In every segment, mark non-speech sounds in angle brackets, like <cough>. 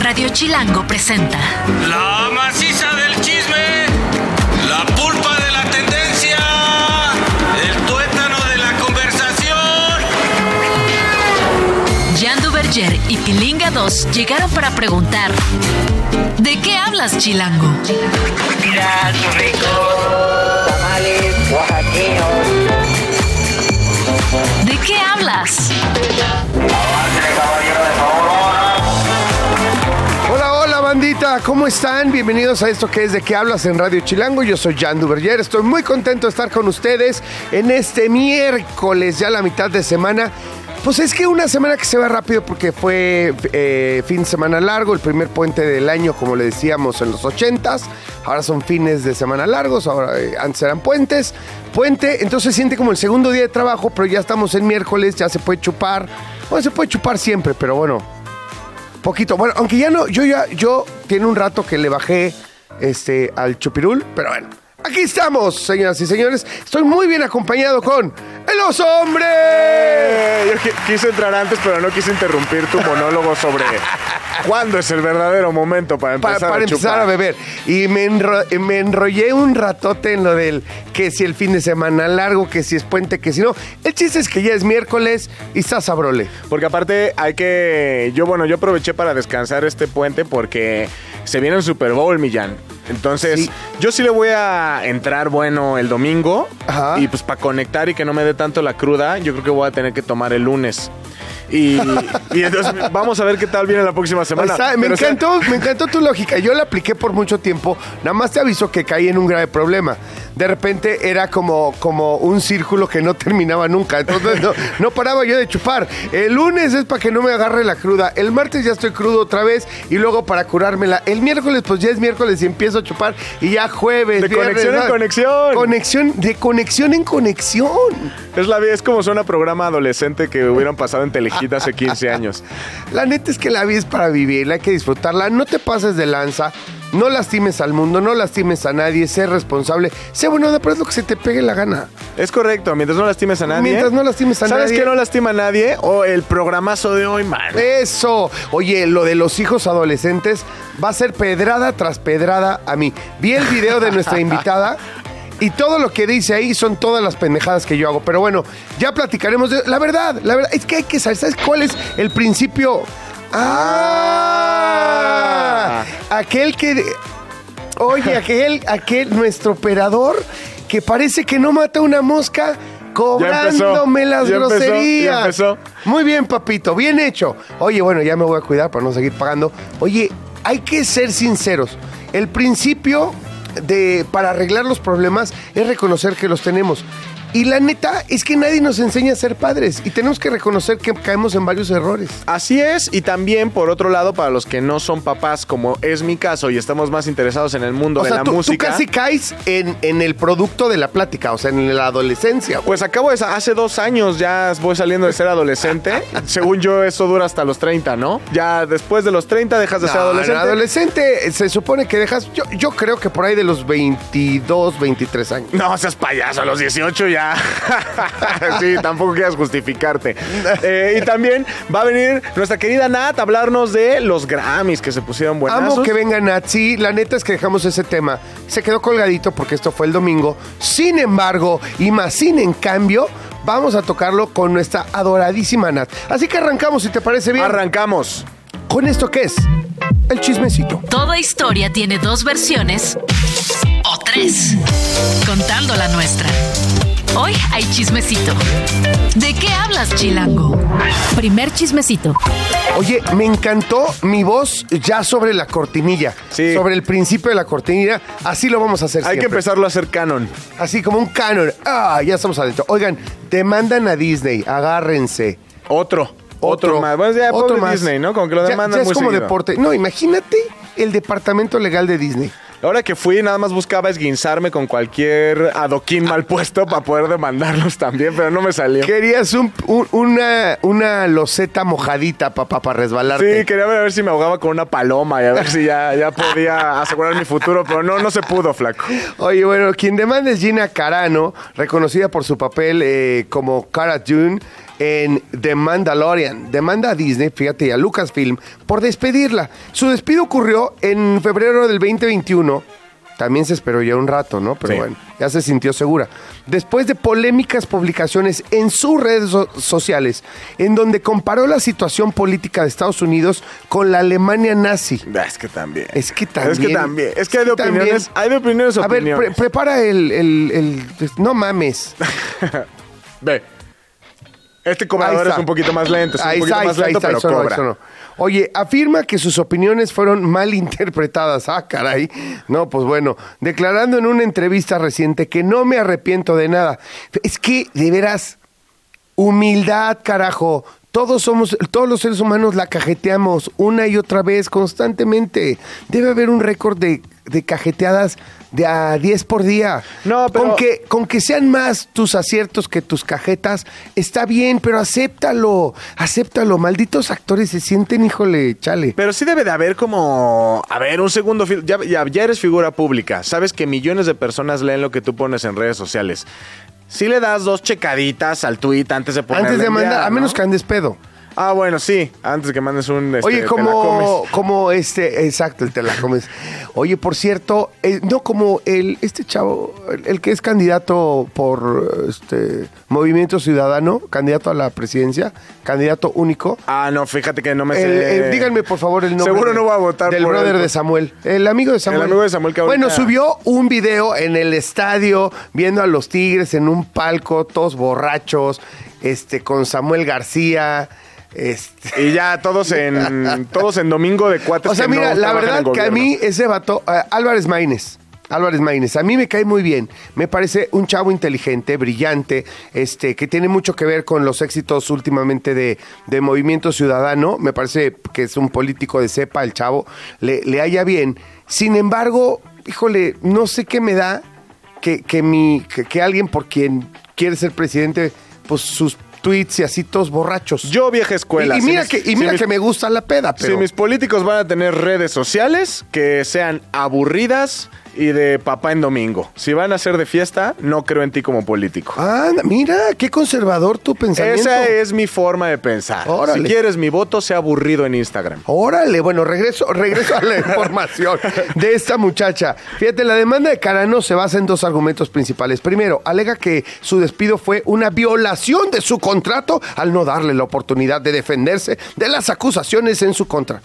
Radio Chilango presenta La maciza del chisme, la pulpa de la tendencia, el tuétano de la conversación. Jan Duverger y Pilinga 2 llegaron para preguntar ¿De qué hablas, Chilango? Mira, sus ricos tamales oaxaqueños. ¿De qué hablas? Bandita, ¿cómo están? Bienvenidos a esto que es de qué hablas en Radio Chilango. Yo soy Jan Duverger, estoy muy contento de estar con ustedes en este miércoles, ya la mitad de semana. Pues es que una semana que se va rápido porque fue eh, fin de semana largo, el primer puente del año, como le decíamos en los ochentas. Ahora son fines de semana largos, ahora eh, antes eran puentes. Puente, entonces siente como el segundo día de trabajo, pero ya estamos en miércoles, ya se puede chupar. Bueno, se puede chupar siempre, pero bueno, Poquito. Bueno, aunque ya no, yo ya, yo tiene un rato que le bajé este al chupirul, pero bueno. Aquí estamos, señoras y señores. Estoy muy bien acompañado con el oso hombre. Eh, Yo qui- quise entrar antes, pero no quise interrumpir tu monólogo sobre <laughs> cuándo es el verdadero momento para Pa- empezar, para a, empezar a beber. Y me, enro- me enrollé un ratote en lo del que si el fin de semana largo, que si es puente, que si no. El chiste es que ya es miércoles y está sabrole. Porque aparte hay que... Yo, bueno, yo aproveché para descansar este puente porque se viene el Super Bowl, Millán. Entonces, Sí. yo sí le voy a entrar bueno el domingo. Ajá. Y pues para conectar y que no me dé tanto la cruda, yo creo que voy a tener que tomar el lunes. Y, <laughs> y entonces vamos a ver qué tal viene la próxima semana. me Pero, o sea, encantó, me encantó tu lógica. Yo la apliqué por mucho tiempo. Nada más te aviso que caí en un grave problema. De repente era como, como un círculo que no <laughs> terminaba nunca. Entonces no, no paraba yo de chupar. El lunes es para que no me agarre la cruda. El martes ya estoy crudo otra vez y luego para curármela. El miércoles pues ya es miércoles y empiezo a chupar y ya jueves. De viernes, conexión en conexión. Conexión, de conexión en conexión. Es la vida, es como suena programa adolescente que hubieran pasado en Telehit hace 15 años. <laughs> La neta es que la vida es para vivirla, hay que disfrutarla. No te pases de lanza, no lastimes al mundo, no lastimes a nadie, sé responsable, sé bueno, pero es lo que se te pegue la gana. Es correcto, mientras no lastimes a nadie. Mientras no lastimes a ¿Sabes nadie. qué no lastima a nadie? O el programazo de hoy, man. Eso. Oye, lo de los hijos adolescentes va a ser pedrada tras pedrada a mí. Vi el video de nuestra <laughs> invitada. Y todo lo que dice ahí son todas las pendejadas que yo hago. Pero bueno, ya platicaremos de... La verdad, la verdad, es que hay que saber, ¿sabes cuál es el principio? Ah, aquel que... Oye, <laughs> aquel, aquel, nuestro operador que parece que no mata una mosca cobrándome las ya empezó, ya groserías. empezó. Muy bien, papito, bien hecho. Oye, bueno, ya me voy a cuidar para no seguir pagando. Oye, hay que ser sinceros. El principio de para arreglar los problemas es reconocer que los tenemos. Y la neta es que nadie nos enseña a ser padres y tenemos que reconocer que caemos en varios errores. Así es, y también por otro lado, para los que no son papás, como es mi caso, y estamos más interesados en el mundo O de sea, la tú, tú música. casi caes en, en el producto de la plática, o sea, en la adolescencia. güey. Pues acabo de hace dos años ya voy saliendo de ser adolescente. <laughs> Según yo, eso dura hasta los 30, ¿no? Ya después de los 30 dejas de ser adolescente. en adolescente se supone que dejas, yo, yo creo que por ahí de los 22, 23 años. No seas payaso, a los 18 ya. <laughs> sí, tampoco quieras justificarte. <laughs> Eh, y también va a venir nuestra querida Nat a hablarnos de los Grammys que se pusieron buenazos. Amo que venga Nazi. La neta es que dejamos ese tema. Se quedó colgadito porque esto fue el domingo. Sin embargo, y más sin en cambio, vamos a tocarlo con nuestra adoradísima Nat. Así que arrancamos, si te parece bien. Arrancamos. ¿Con esto qué es? El chismecito. Toda historia tiene dos versiones o tres, contando la nuestra. Hoy hay chismecito. ¿De qué hablas, Chilango? Primer chismecito. Oye, me encantó mi voz ya sobre la cortinilla. Sí. Sobre el principio de la cortinilla. Así lo vamos a hacer Hay que empezarlo a hacer canon. Así como un canon. Ah, ya estamos adentro. Oigan, demandan a Disney. Agárrense. Otro. Otro, más. Bueno, ya otro más. Disney, ¿no? Como que lo Ya- demandan ya es muy como seguido. deporte. No, imagínate el departamento legal de Disney. Ahora que fui, nada más buscaba esguinzarme con cualquier adoquín mal puesto para poder demandarlos también, pero no me salió. Querías un- un- una, una loseta mojadita, papá, para resbalarte. Sí, quería ver, a ver si me ahogaba con una paloma y a ver si ya, ya podía asegurar mi futuro, pero no, no se pudo, flaco. Oye, bueno, quien demanda es Gina Carano, reconocida por su papel eh, como Cara Dune en The Mandalorian. Demanda a Disney, fíjate, y a Lucasfilm por despedirla. Su despido ocurrió en febrero del 2021. También se esperó ya un rato, ¿no? Pero Sí. bueno, ya se sintió segura. Después de polémicas publicaciones en sus redes so- sociales, en donde comparó la situación política de Estados Unidos con la Alemania nazi. Ah, Es que también. Es que también. Es que también. Es que hay de también. opiniones. Hay de opiniones A ver, pre- prepara el, el- el- No mames. <laughs> Ve. Este Ahí cobrador es un poquito más lento. Es un Ahí poquito está, ahí más está, ahí lento, está, pero no, cobra. no. Oye, afirma que sus opiniones fueron mal interpretadas. Ah, caray. No, pues bueno, declarando en una entrevista reciente que no me arrepiento de nada. Es que, de veras, humildad, carajo. Todos somos, todos los seres humanos la cajeteamos una y otra vez, constantemente. Debe haber un récord de, de cajeteadas de a 10 por día. No, pero- Con que, con que sean más tus aciertos que tus cajetas, está bien, pero acéptalo, acéptalo. Malditos actores se sienten, híjole, chale. Pero sí debe de haber como, a ver, un segundo, ya, ya, ya eres figura pública, sabes que millones de personas leen lo que tú pones en redes sociales. Si le das dos checaditas al tweet antes de ponerle Antes de mandar, enviar, a menos ¿no? que andes pedo. Ah, bueno, sí, antes que mandes un... este, Oye, como, este, exacto, el te la comes. Oye, por cierto, eh, no como el, este chavo, el, el que es candidato por este Movimiento Ciudadano, candidato a la presidencia, candidato único. Ah, no, fíjate que no me El- sé... el- díganme por favor el nombre. Seguro de- no voy a votar Del por brother de. Samuel. El amigo de Samuel. amigo de Samuel que ahorita- Bueno, subió un video en el estadio viendo a los Tigres en un palco, todos borrachos, este, con Samuel García. Este, Y ya todos en <laughs> todos en domingo de cuates o sea, mira, no la verdad que a mí ese vato, eh, Álvarez Maínez, Álvarez Maínez, a mí me cae muy bien. Me parece un chavo inteligente, brillante, este, que tiene mucho que ver con los éxitos últimamente de, de Movimiento Ciudadano. Me parece que es un político de cepa, el chavo, le, le haya bien. Sin embargo, híjole, no sé qué me da que, que, mi, que, que alguien por quien quiere ser presidente, pues sus tweets y así todos borrachos. Yo vieja escuela. y, y si mira, mis- que, y si mira mis- que me gusta la peda, pero... Si mis políticos van a tener redes sociales que sean aburridas y de papá en domingo. Si van a ser de fiesta, no creo en ti como político. Anda, mira, qué conservador tu pensamiento. Esa es mi forma de pensar. Órale. Si quieres mi voto, sea aburrido en Instagram. Órale, bueno, regreso, regreso a la <laughs> información de esta muchacha. Fíjate, la demanda de Carano se basa en dos argumentos principales. Primero, alega que su despido fue una violación de su contrato al no darle la oportunidad de defenderse de las acusaciones en su contra.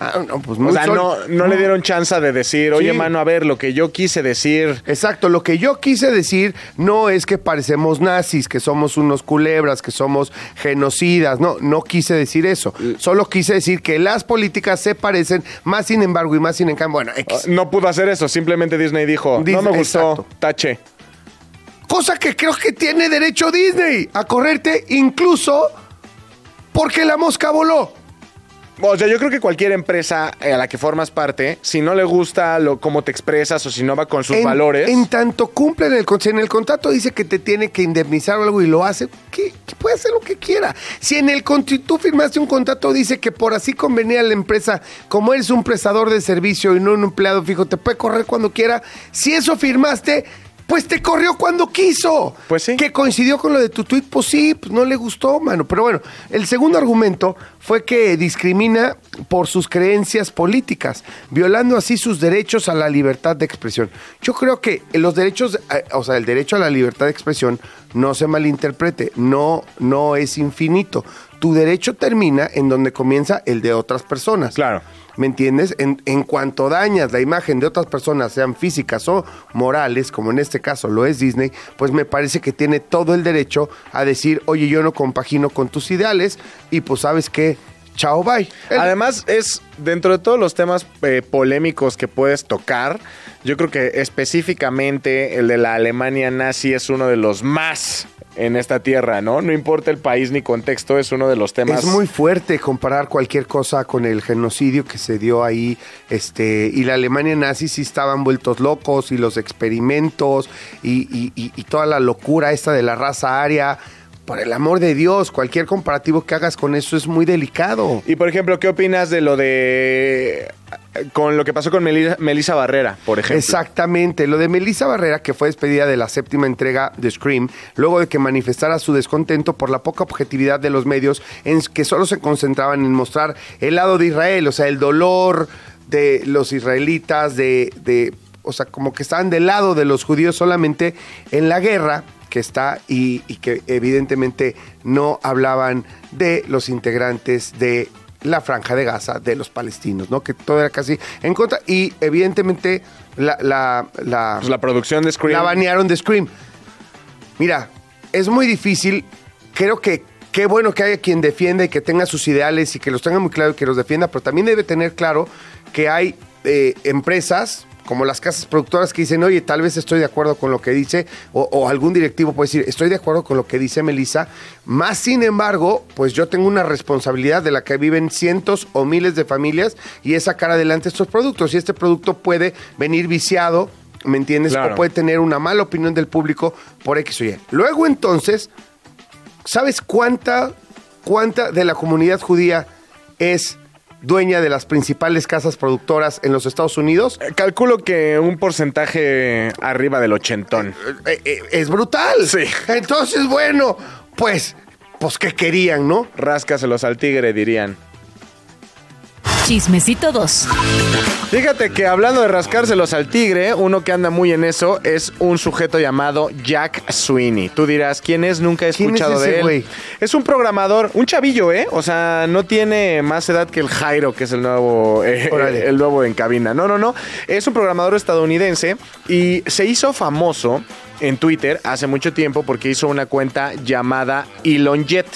Ah, no, pues O sea, sol- no, no le dieron chance de decir, oye, Sí. mano, a ver, lo que yo quise decir. Exacto, lo que yo quise decir no es que parecemos nazis, que somos unos culebras, que somos genocidas, no, no quise decir eso. Solo quise decir que las políticas se parecen, más sin embargo y más sin en cambio. Bueno, X. No pudo hacer eso, simplemente Disney dijo, no Disney, me gustó, exacto. tache. Cosa que creo que tiene derecho Disney a correrte incluso porque la mosca voló. O sea, yo creo que cualquier empresa eh, a la que formas parte, si no le gusta lo, cómo te expresas o si no va con sus en, valores, En tanto cumple en el, en el contrato dice que te tiene que indemnizar o algo y lo hace, que, que puede hacer lo que quiera. Si en el tú firmaste un contrato dice que por así convenía a la empresa, como eres un prestador de servicio y no un empleado fijo, te puede correr cuando quiera. Si eso firmaste, pues te corrió cuando quiso. Pues sí. Que coincidió con lo de tu tweet, pues sí, pues no le gustó, mano. Pero bueno, el segundo argumento fue que discrimina por sus creencias políticas, violando así sus derechos a la libertad de expresión. Yo creo que los derechos, eh, o sea, el derecho a la libertad de expresión, no se malinterprete, no, no es infinito. Tu derecho termina en donde comienza el de otras personas. Claro. ¿Me entiendes? En, cuanto dañas la imagen de otras personas, sean físicas o morales, como en este caso lo es Disney, pues me parece que tiene todo el derecho a decir, oye, yo no compagino con tus ideales y pues sabes qué, chao, bye. Además, es dentro de todos los temas eh, polémicos que puedes tocar, yo creo que específicamente el de la Alemania nazi es uno de los más en esta tierra, ¿no? No importa el país ni contexto, es uno de los temas. Es muy fuerte comparar cualquier cosa con el genocidio que se dio ahí, este, y la Alemania nazi sí estaban vueltos locos, y los experimentos, y, y- y- y toda la locura esta de la raza aria. Por el amor de Dios, cualquier comparativo que hagas con eso es muy delicado. Y por ejemplo, ¿qué opinas de lo de Con lo que pasó con Melissa, Melissa Barrera, por ejemplo. Exactamente, lo de Melissa Barrera, que fue despedida de la séptima entrega de Scream, luego de que manifestara su descontento por la poca objetividad de los medios, en que solo se concentraban en mostrar el lado de Israel, o sea, el dolor de los israelitas, de, de o sea, como que estaban del lado de los judíos solamente en la guerra que está y, y que evidentemente no hablaban de los integrantes de la franja de Gaza de los palestinos, ¿no? Que todo era casi en contra y evidentemente la, la, la, Pues la producción de Scream. la banearon de Scream. Mira, es muy difícil. Creo que qué bueno que haya quien defienda y que tenga sus ideales y que los tenga muy claro y que los defienda, pero también debe tener claro que hay eh, empresas como las casas productoras que dicen, oye, tal vez estoy de acuerdo con lo que dice, o, o algún directivo puede decir, estoy de acuerdo con lo que dice Melissa, más sin embargo, pues yo tengo una responsabilidad de la que viven cientos o miles de familias y es sacar adelante estos productos. Y este producto puede venir viciado, ¿me entiendes? Claro. O puede tener una mala opinión del público por X o Y. Luego entonces, ¿sabes cuánta, cuánta de la comunidad judía es dueña de las principales casas productoras en los Estados Unidos? Eh, Calculo que un porcentaje arriba del ochentón. Eh, eh, es brutal. Sí. Entonces, bueno, pues, pues, ¿qué querían, no? Ráscaselos al tigre, dirían. Chismecito 2. Fíjate que hablando de rascárselos al tigre, uno que anda muy en eso es un sujeto llamado Jack Sweeney. Tú dirás, ¿quién es? Nunca he ¿Quién es escuchado ese de él. Es un programador, un chavillo, ¿eh? O sea, no tiene más edad que el Jairo, que es el nuevo, eh, el nuevo en cabina. No, no, no. Es un programador estadounidense y se hizo famoso en Twitter hace mucho tiempo porque hizo una cuenta llamada Elon Jet.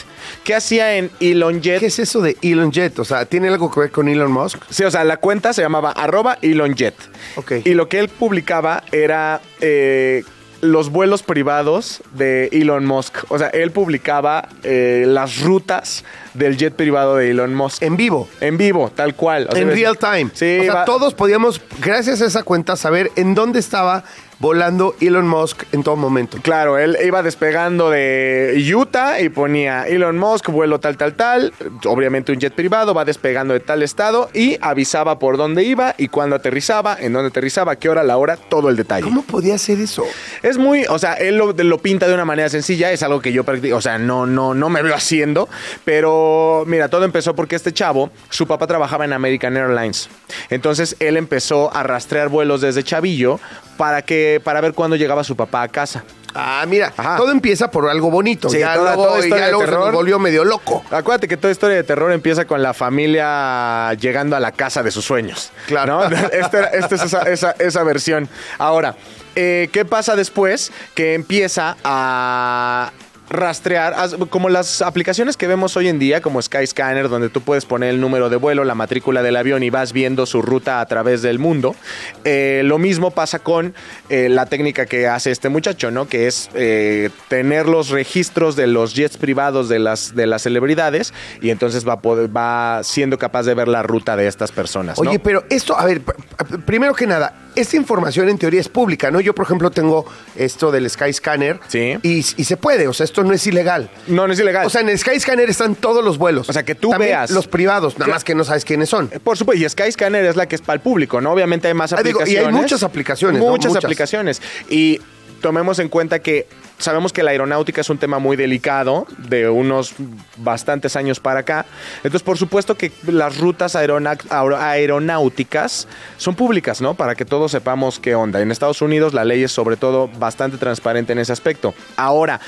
¿Qué hacía en Elon Jet? ¿Qué es eso de Elon Jet? O sea, ¿tiene algo que ver con Elon Musk? Sí, o sea, la cuenta se llamaba arroba ElonJet. Ok. Y lo que él publicaba era eh, los vuelos privados de Elon Musk. O sea, él publicaba eh, las rutas del jet privado de Elon Musk. En vivo. En vivo, tal cual. O sea, en real time. Sí, o sea, va- todos podíamos, gracias a esa cuenta, saber en dónde estaba volando Elon Musk en todo momento. Claro, él iba despegando de Utah y ponía Elon Musk, vuelo tal, tal, tal. Obviamente un jet privado, va despegando de tal estado y avisaba por dónde iba y cuándo aterrizaba, en dónde aterrizaba, qué hora, la hora, todo el detalle. ¿Cómo podía hacer eso? Es muy, o sea, él lo, lo pinta de una manera sencilla, es algo que yo practico, o sea, no, no, no me veo haciendo, pero mira, todo empezó porque este chavo, su papá trabajaba en American Airlines, entonces él empezó a rastrear vuelos desde chavillo para que, para ver cuándo llegaba su papá a casa. Ah, mira, Ajá. todo empieza por algo bonito. Sí, ya toda- luego, toda historia ya de luego se terror. nos volvió medio loco. Acuérdate que toda historia de terror empieza con la familia llegando a la casa de sus sueños. Claro. ¿no? <laughs> Esta, es esa, esa- esa versión. Ahora, eh, ¿qué pasa después? Que empieza a rastrear, as- como las aplicaciones que vemos hoy en día, como Skyscanner, donde tú puedes poner el número de vuelo, la matrícula del avión y vas viendo su ruta a través del mundo. Eh, lo mismo pasa con eh, la técnica que hace este muchacho, ¿no? Que es eh, tener los registros de los jets privados de las, de las celebridades y entonces va, va siendo capaz de ver la ruta de estas personas. Oye, pero esto, a ver, pr- pr- primero que nada, esta información en teoría es pública, ¿no? Yo, por ejemplo, tengo esto del Skyscanner. Sí. Y, y se puede, o sea, esto no es ilegal. no, no es ilegal. O sea, en el Skyscanner están todos los vuelos. O sea, que tú También veas. Los privados, nada más que no sabes quiénes son. Por supuesto, y Skyscanner es la que es para el público, ¿no? Obviamente hay más Ah, digo, y hay aplicaciones. muchas aplicaciones, ¿no? Muchas. aplicaciones. Y tomemos en cuenta que sabemos que la aeronáutica es un tema muy delicado de unos bastantes años para acá. Entonces, por supuesto que las rutas aeronáuticas son públicas, ¿no? Para que todos sepamos qué onda. En Estados Unidos la ley es sobre todo bastante transparente en ese aspecto. Ahora,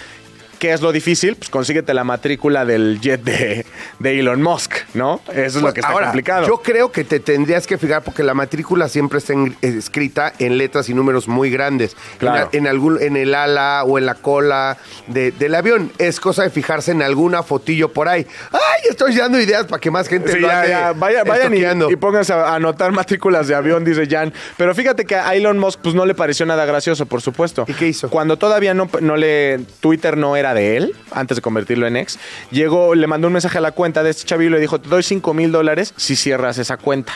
¿Qué es lo difícil? Pues consíguete la matrícula del jet de, de Elon Musk, ¿no? Eso es lo que está Ahora, complicado. Yo creo que te tendrías que fijar porque la matrícula siempre está en- escrita en letras y números muy grandes. Claro. En, en algún, en el ala o en la cola de- del avión. Es cosa de fijarse en alguna fotillo por ahí. ¡Ay! Estoy dando ideas para que más gente Sí, lo ya, ande ya. Vaya- vayan y, y pónganse a anotar matrículas de avión, dice Jan. Pero fíjate que a Elon Musk pues, no le pareció nada gracioso, por supuesto. ¿Y qué hizo? Cuando todavía no, no le. Twitter no era de él, antes de convertirlo en ex, llegó, le mandó un mensaje a la cuenta de este chavillo y le dijo: Te doy 5 mil dólares si cierras esa cuenta.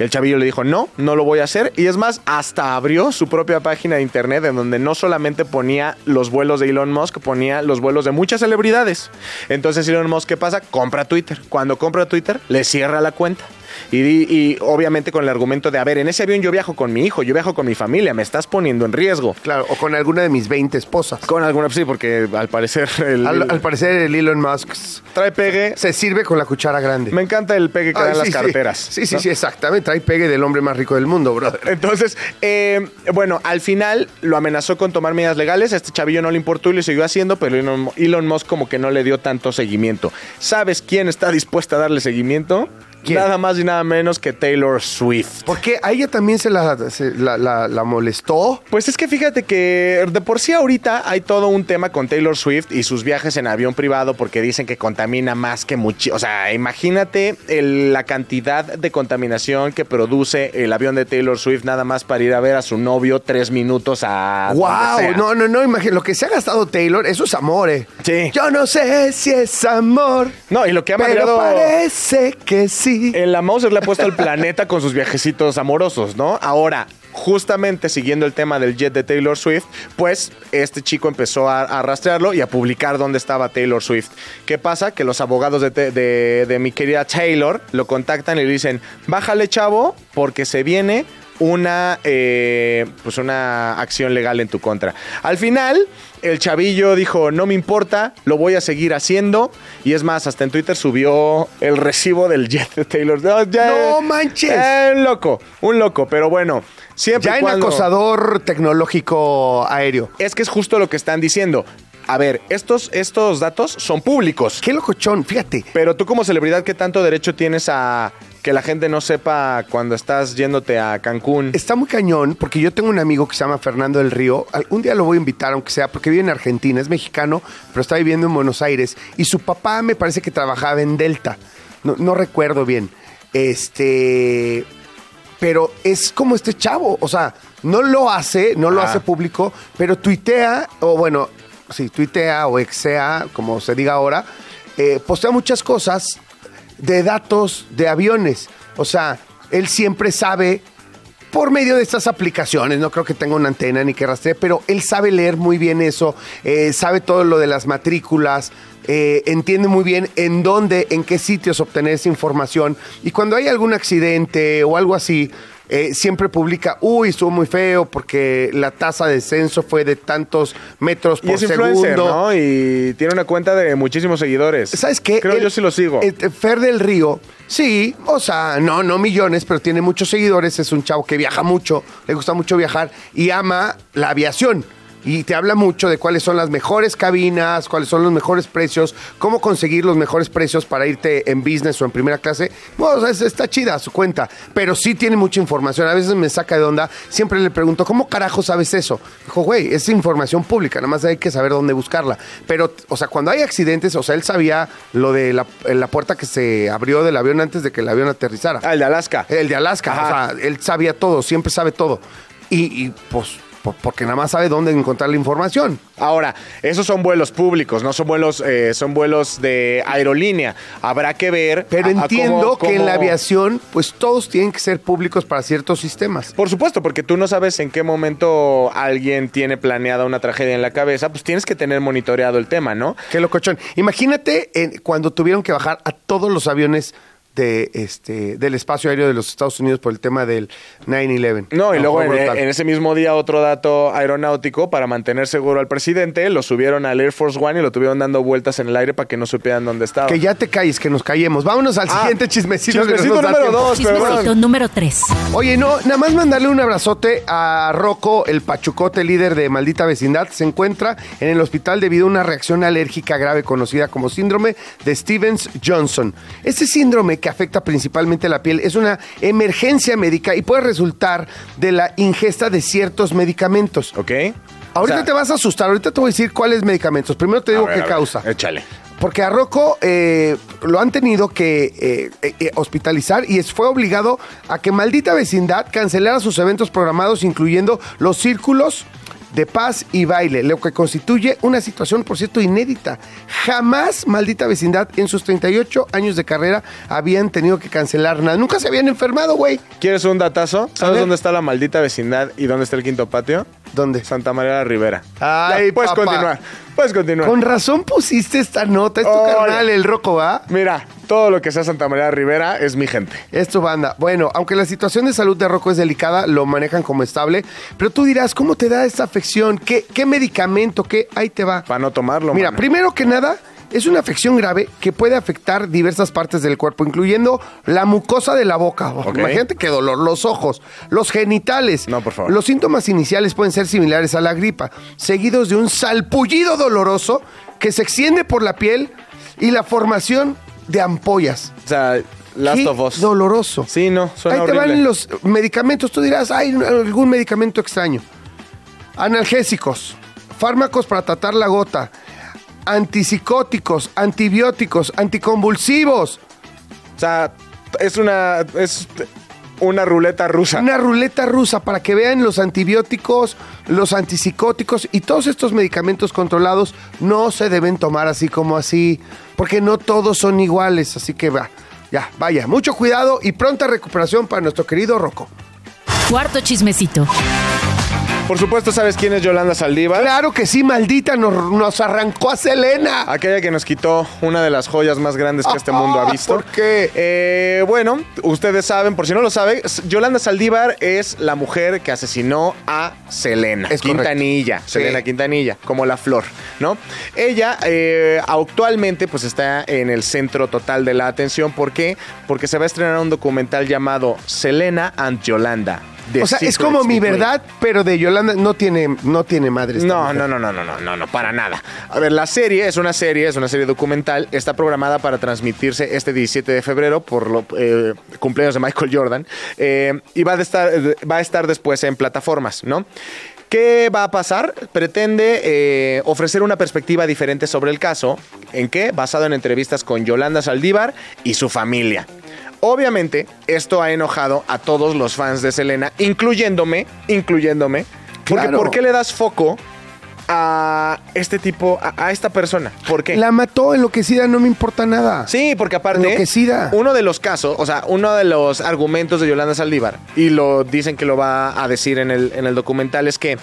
El chavillo le dijo, no, no lo voy a hacer. Y es más, hasta abrió su propia página de internet en donde no solamente ponía los vuelos de Elon Musk, ponía los vuelos de muchas celebridades. Entonces Elon Musk, ¿qué pasa? Compra Twitter. Cuando compra Twitter, le cierra la cuenta. Y, obviamente con el argumento de, a ver, en ese avión yo viajo con mi hijo, yo viajo con mi familia, me estás poniendo en riesgo. Claro, o con alguna de mis 20 esposas. Con alguna, sí, porque al parecer el, Al, al parecer el Elon Musk trae pegue. se sirve con la cuchara grande. Me encanta el pegue que Ay, dan las sí, carteras. Sí, sí, ¿no? sí, exactamente. Trae pegue del hombre más rico del mundo, brother. Entonces, eh, bueno, al final lo amenazó con tomar medidas legales. A este chavillo no le importó y lo siguió haciendo, pero Elon Musk como que no le dio tanto seguimiento. ¿Sabes quién está dispuesta a darle seguimiento? ¿Quién? Nada más y nada menos que Taylor Swift. Porque a ella también se la, se la, la- la molestó. Pues es que fíjate que de por sí ahorita hay todo un tema con Taylor Swift y sus viajes en avión privado porque dicen que contamina más que mucho. O sea, imagínate el- la cantidad de contaminación que produce el avión de Taylor Swift nada más para ir a ver a su novio tres minutos a... ¡Wow! No, no, no, imagínate. Lo que se ha gastado Taylor, eso es amor, eh. Sí. Yo no sé si es amor. No, y lo que ha Pero parece que sí. En la Mauser le ha puesto al planeta con sus viajecitos amorosos, ¿no? Ahora, justamente siguiendo el tema del jet de Taylor Swift, pues este chico empezó a, rastrearlo y a publicar dónde estaba Taylor Swift. ¿Qué pasa? Que los abogados de- de mi querida Taylor lo contactan y le dicen, bájale chavo, porque se viene una, eh, pues una acción legal en tu contra. Al final, el chavillo dijo, no me importa, lo voy a seguir haciendo. Y es más, hasta en Twitter subió el recibo del jet de Taylor. No, ya- ¡No manches! Eh, un loco, un loco, pero bueno, siempre Ya en cuando- acosador tecnológico aéreo. Es que es justo lo que están diciendo. A ver, estos, estos datos son públicos. Qué locochón, fíjate. Pero tú como celebridad, ¿qué tanto derecho tienes a que la gente no sepa cuando estás yéndote a Cancún? Está muy cañón porque yo tengo un amigo que se llama Fernando del Río. Algún día lo voy a invitar, aunque sea, porque vive en Argentina, es mexicano, pero está viviendo en Buenos Aires. Y su papá me parece que trabajaba en Delta. No, no recuerdo bien. Este. Pero es como este chavo. O sea, no lo hace, no lo Ah. hace público, pero tuitea, o bueno, sí, tuitea o exea, como se diga ahora, eh, postea muchas cosas de datos de aviones. O sea, él siempre sabe por medio de estas aplicaciones, no creo que tenga una antena ni que rastree, pero él sabe leer muy bien eso, eh, sabe todo lo de las matrículas, eh, entiende muy bien en dónde, en qué sitios obtener esa información. Y cuando hay algún accidente o algo así, eh, siempre publica, uy, estuvo muy feo porque la tasa de descenso fue de tantos metros Y por influencer, segundo. ¿no? Y tiene una cuenta de muchísimos seguidores. ¿Sabes qué? Creo Él- yo sí lo sigo. eh, Fer del Río, sí, o sea, no, no millones, pero tiene muchos seguidores. Es un chavo que viaja mucho, le gusta mucho viajar y ama la aviación. Y te habla mucho de cuáles son las mejores cabinas, cuáles son los mejores precios, cómo conseguir los mejores precios para irte en business o en primera clase. Bueno, o sea, es- está chida su cuenta, pero sí tiene mucha información. A veces me saca de onda. Siempre le pregunto, ¿cómo carajo sabes eso? Dijo, güey, es información pública, nada más hay que saber dónde buscarla. Pero, o sea, cuando hay accidentes, o sea, él sabía lo de la, la puerta que se abrió del avión antes de que el avión aterrizara. Ah, el de Alaska. El de Alaska, Ajá. o sea, él sabía todo, siempre sabe todo. Y, y, pues, porque nada más sabe dónde encontrar la información. Ahora, esos son vuelos públicos, no son vuelos, eh, son vuelos de aerolínea. Habrá que ver. Pero a- a entiendo cómo- que en la aviación, pues todos tienen que ser públicos para ciertos sistemas. Por supuesto, porque tú no sabes en qué momento alguien tiene planeada una tragedia en la cabeza, pues tienes que tener monitoreado el tema, ¿no? Qué locochón. Imagínate en- cuando tuvieron que bajar a todos los aviones de este del espacio aéreo de los Estados Unidos por el tema del 9-11. No, y No, luego en, ese mismo día otro dato aeronáutico para mantener seguro al presidente, lo subieron al Air Force One y lo tuvieron dando vueltas en el aire para que no supieran dónde estaba. Que ya te calles, que nos callemos. Vámonos al Ah, siguiente chismecito. que chismecito nos da número tiempo. dos. Chismecito perdón. número 3. Oye, no, nada más mandarle un abrazote a Rocco, el pachucote líder de Maldita Vecindad. Se encuentra en el hospital debido a una reacción alérgica grave conocida como síndrome de Stevens-Johnson. Este síndrome que afecta principalmente la piel es una emergencia médica y puede resultar de la ingesta de ciertos medicamentos. ¿Ok? Ahorita O sea, te vas a asustar, ahorita te voy a decir cuáles medicamentos. Primero te digo ver, qué ver, causa. Échale. Porque a Rocco eh, lo han tenido que eh, eh, hospitalizar y fue obligado a que maldita vecindad cancelara sus eventos programados, incluyendo los círculos de paz y baile, lo que constituye una situación, por cierto, inédita. Jamás maldita vecindad en sus 38 años de carrera habían tenido que cancelar nada. Nunca se habían enfermado, güey. ¿Quieres un datazo? ¿Sabes dónde está la maldita vecindad y dónde está el quinto patio? ¿Dónde? Santa María la Rivera. Ya, puedes papá. continuar. Puedes continuar. Con razón pusiste esta nota. Es tu Hola. carnal, el Roco, ¿va? Mira, todo lo que sea Santa María Rivera es mi gente. Es tu banda. Bueno, aunque la situación de salud de Rocco es delicada, lo manejan como estable. Pero tú dirás, ¿cómo te da esta afección? ¿Qué, qué medicamento? ¿Qué? Ahí te va. Para no tomarlo, Mira, mano. primero que nada, es una afección grave que puede afectar diversas partes del cuerpo, incluyendo la mucosa de la boca. Imagínate qué dolor, los ojos, los genitales. No, por favor. Los síntomas iniciales pueden ser similares a la gripa, seguidos de un salpullido doloroso que se extiende por la piel y la formación de ampollas. O sea, Last Qué of Us. doloroso. Sí, no, suena Ahí te horrible. van los medicamentos. Tú dirás, hay algún medicamento extraño. Analgésicos, fármacos para tratar la gota, antipsicóticos, antibióticos, anticonvulsivos. O sea, es una es una ruleta rusa. Una ruleta rusa para que vean los antibióticos, los antipsicóticos y todos estos medicamentos controlados no se deben tomar así como así, porque no todos son iguales. Así que va, ya, vaya, mucho cuidado y pronta recuperación para nuestro querido Rocco. Cuarto chismecito. Por supuesto, ¿sabes quién es Yolanda Saldívar? Claro que sí, maldita, nos, nos arrancó a Selena. Aquella que nos quitó una de las joyas más grandes que este mundo ha <laughs> visto. ¿Por qué? Eh, bueno, ustedes saben, por si no lo saben, Yolanda Saldívar es la mujer que asesinó a Selena Es correcto. Quintanilla. Sí. Selena Quintanilla, como la flor, ¿no? Ella eh, actualmente pues está en el centro total de la atención. ¿Por qué? Porque se va a estrenar un documental llamado Selena and Yolanda. The O sea, es como mi verdad, pero de Yolanda no tiene, no tiene madre. No, no, no, no, no, no, no, no, para nada. A ver, la serie es una serie, es una serie documental, está programada para transmitirse este 17 de febrero por lo eh, cumpleaños de Michael Jordan eh, y va a, estar, va a estar después en plataformas, ¿no? ¿Qué va a pasar? Pretende eh, ofrecer una perspectiva diferente sobre el caso. ¿En qué? Basado en entrevistas con Yolanda Saldívar y su familia. Obviamente, esto ha enojado a todos los fans de Selena, incluyéndome, incluyéndome. Porque Claro. ¿por qué le das foco a este tipo, a, a esta persona? ¿Por qué? La mató enloquecida, no me importa nada. Sí, porque aparte, Enloquecida. uno de los casos, o sea, uno de los argumentos de Yolanda Saldívar, y lo dicen que lo va a decir en el, en el documental, es que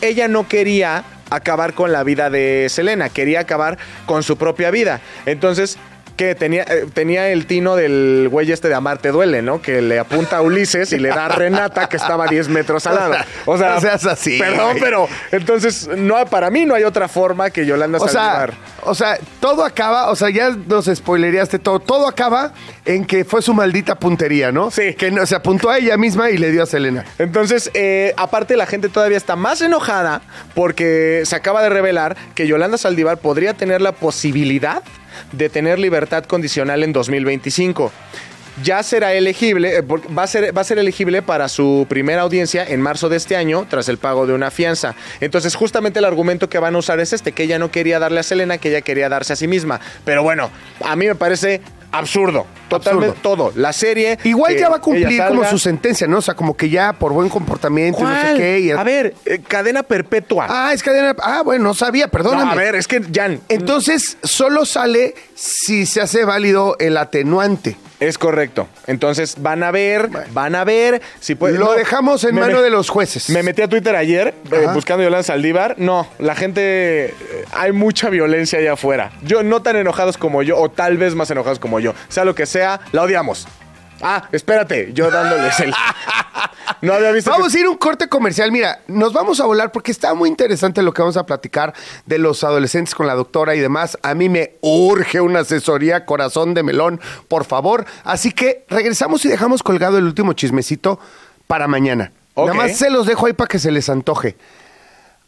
ella no quería acabar con la vida de Selena, quería acabar con su propia vida. Entonces, que tenía, eh, tenía el tino del güey este de Amarte Duele, ¿no? Que le apunta a Ulises y le da a Renata que estaba a 10 metros al lado. O sea, No seas así, Perdón, güey. pero entonces, no, para mí no hay otra forma que Yolanda O sea, Saldívar. o sea, todo acaba, o sea, ya nos spoilereaste todo. Todo acaba en que fue su maldita puntería, ¿no? Sí. Que no, se apuntó a ella misma y le dio a Selena. Entonces, eh, aparte la gente todavía está más enojada porque se acaba de revelar que Yolanda Saldívar podría tener la posibilidad de tener libertad condicional en 2025. Ya será elegible, eh, va a, ser, va a ser elegible para su primera audiencia en marzo de este año tras el pago de una fianza. Entonces, justamente el argumento que van a usar es este, que ella no quería darle a Selena, que ella quería darse a sí misma. Pero bueno, a mí me parece absurdo. Totalmente todo. La serie... Igual ya va a cumplir como su sentencia, ¿no? O sea, como que ya por buen comportamiento y no sé ¿Cuál? qué. y- A ver, eh, cadena perpetua. Ah, es cadena. Ah, bueno, no sabía, perdóname. No, a ver, es que, Jan, Entonces, solo sale si se hace válido el atenuante. es correcto. Entonces, van a ver, van a ver si puede... Lo dejamos en mano me- de los jueces. Me metí a Twitter ayer eh, buscando Yolanda Saldívar. No, la gente... eh, hay mucha violencia allá afuera. Yo, no tan enojados como yo, o tal vez más enojados como yo. Sea lo que sea, la odiamos. Ah, espérate, yo dándoles el... <laughs> No había visto... Vamos que- a ir a un corte comercial. Mira, nos vamos a volar porque está muy interesante lo que vamos a platicar de los adolescentes con la doctora y demás. A mí me urge una asesoría corazón de melón, por favor. Así que regresamos y dejamos colgado el último chismecito para mañana. Ok. Nada más se los dejo ahí para que se les antoje.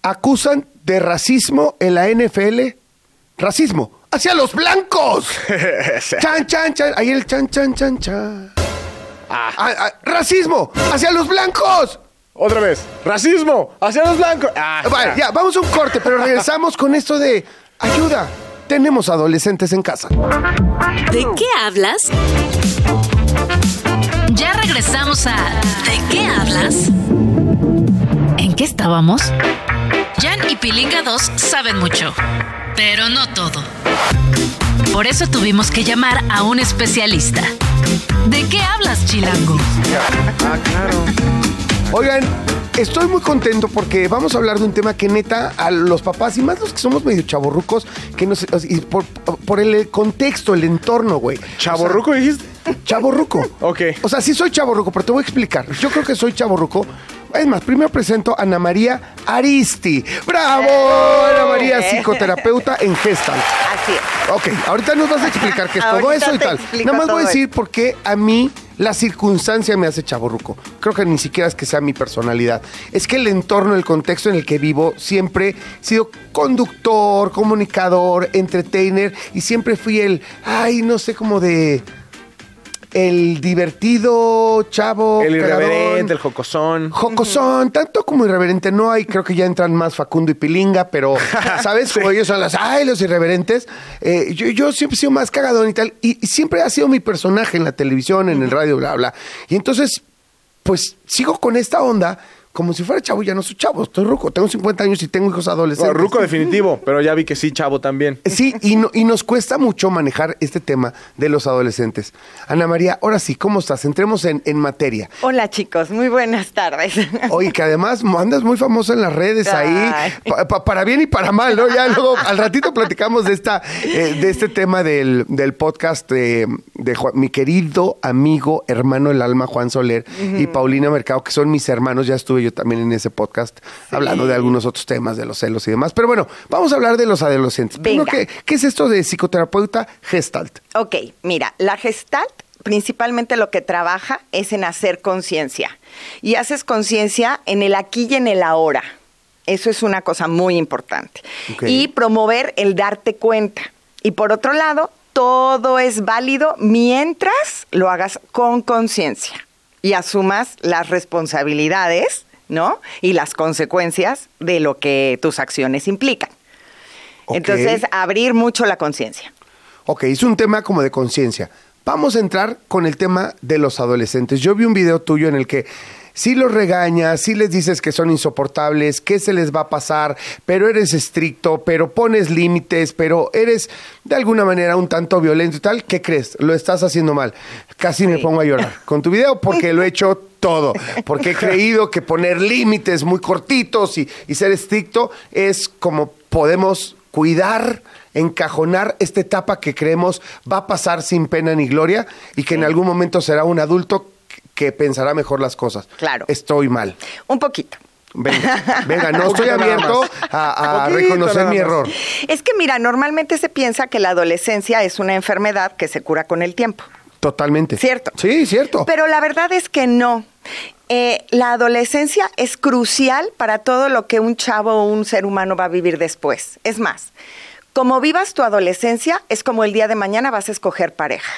Acusan de racismo en la NFL. Racismo hacia los blancos. <laughs> Chan, chan, chan. Ahí el chan, chan, chan, chan. Ah, Ah, ah, racismo hacia los blancos. otra vez. Racismo hacia los blancos. Ah, Vale, ya, vamos a un corte, pero regresamos con esto de ayuda. Tenemos adolescentes en casa. ¿De qué hablas? Ya regresamos a ¿De qué hablas? ¿En qué estábamos? Jan y Pilinga 2 saben mucho, pero no todo. Por eso tuvimos que llamar a un especialista. ¿De qué hablas, Chilango? Oigan, Estoy muy contento porque vamos a hablar de un tema que neta a los papás y más los que somos medio chavorrucos, que nos, y por, por el contexto, el entorno, güey. ¿Chaborruco dijiste? Chaborruco. Ok. O sea, sí soy chaborruco, pero te voy a explicar. Yo creo que soy chaborruco. Es más, primero presento a Ana María Aristi. ¡Bravo! Ana María, psicoterapeuta en Gestalt. Así es. Ok, ahorita nos vas a explicar qué es <laughs> todo eso y tal. Nada más voy a decir por qué a mí la circunstancia me hace chaborruco. Creo que ni siquiera es que sea mi personalidad. Es que el entorno, el contexto en el que vivo, siempre he sido conductor, comunicador, entertainer y siempre fui el, ay, no sé, como de... El divertido, chavo, El cagadón. irreverente, el jocosón. Jocosón, tanto como irreverente no hay, creo que ya entran más Facundo y Pilinga, pero, <laughs> ¿sabes? Como ellos son las, ay, los irreverentes. Eh, yo, yo siempre he sido más cagadón y tal, y, y siempre ha sido mi personaje en la televisión, en el radio, bla, bla. Y entonces, pues, sigo con esta onda, como si fuera chavo, ya no soy chavo, estoy ruco, tengo 50 años y tengo hijos adolescentes. No, ruco definitivo, pero ya vi que sí, chavo también. Sí, y, no- y nos cuesta mucho manejar este tema de los adolescentes. Ana María, ahora sí, ¿cómo estás? Entremos en, en materia. Hola chicos, muy buenas tardes. <laughs> Oye, que además andas muy famosa en las redes ahí, Ay. pa- pa- para bien y para mal, ¿no? Ya luego, al ratito platicamos de esta, eh, de este tema del, del podcast de, de Juan- mi querido amigo, hermano del alma, Juan Soler, y Paulina Mercado, que son mis hermanos, ya estuve yo también en ese podcast, hablando de algunos otros temas, de los celos y demás. Pero bueno, vamos a hablar de los adolescentes. Venga. ¿qué, qué es esto de psicoterapeuta Gestalt? Ok, mira, la Gestalt principalmente lo que trabaja es en hacer conciencia. Y haces conciencia en el aquí y en el ahora. Eso es una cosa muy importante. Y promover el darte cuenta. Y por otro lado, todo es válido mientras lo hagas con conciencia y asumas las responsabilidades, ¿no? Y las consecuencias de lo que tus acciones implican. Entonces, abrir mucho la conciencia. Ok, es un tema como de conciencia. Vamos a entrar con el tema de los adolescentes. Yo vi un video tuyo en el que sí los regañas, sí les dices que son insoportables, que se les va a pasar, pero eres estricto, pero pones límites, pero eres de alguna manera un tanto violento y tal. ¿Qué crees? Lo estás haciendo mal. Casi me pongo a llorar con tu video porque lo he hecho todo. Porque he <laughs> creído que poner límites muy cortitos y, y ser estricto es como podemos cuidar, encajonar esta etapa que creemos va a pasar sin pena ni gloria y que en algún momento será un adulto que pensará mejor las cosas. Claro. Estoy mal. Un poquito. Venga, <laughs> venga, no estoy abierto a, a reconocer mi error. Es que mira, normalmente se piensa que la adolescencia es una enfermedad que se cura con el tiempo. Totalmente. Cierto. Sí, cierto. Pero la verdad es que no. Eh, la adolescencia es crucial para todo lo que un chavo o un ser humano va a vivir después. Es más, como vivas tu adolescencia, es como el día de mañana vas a escoger pareja.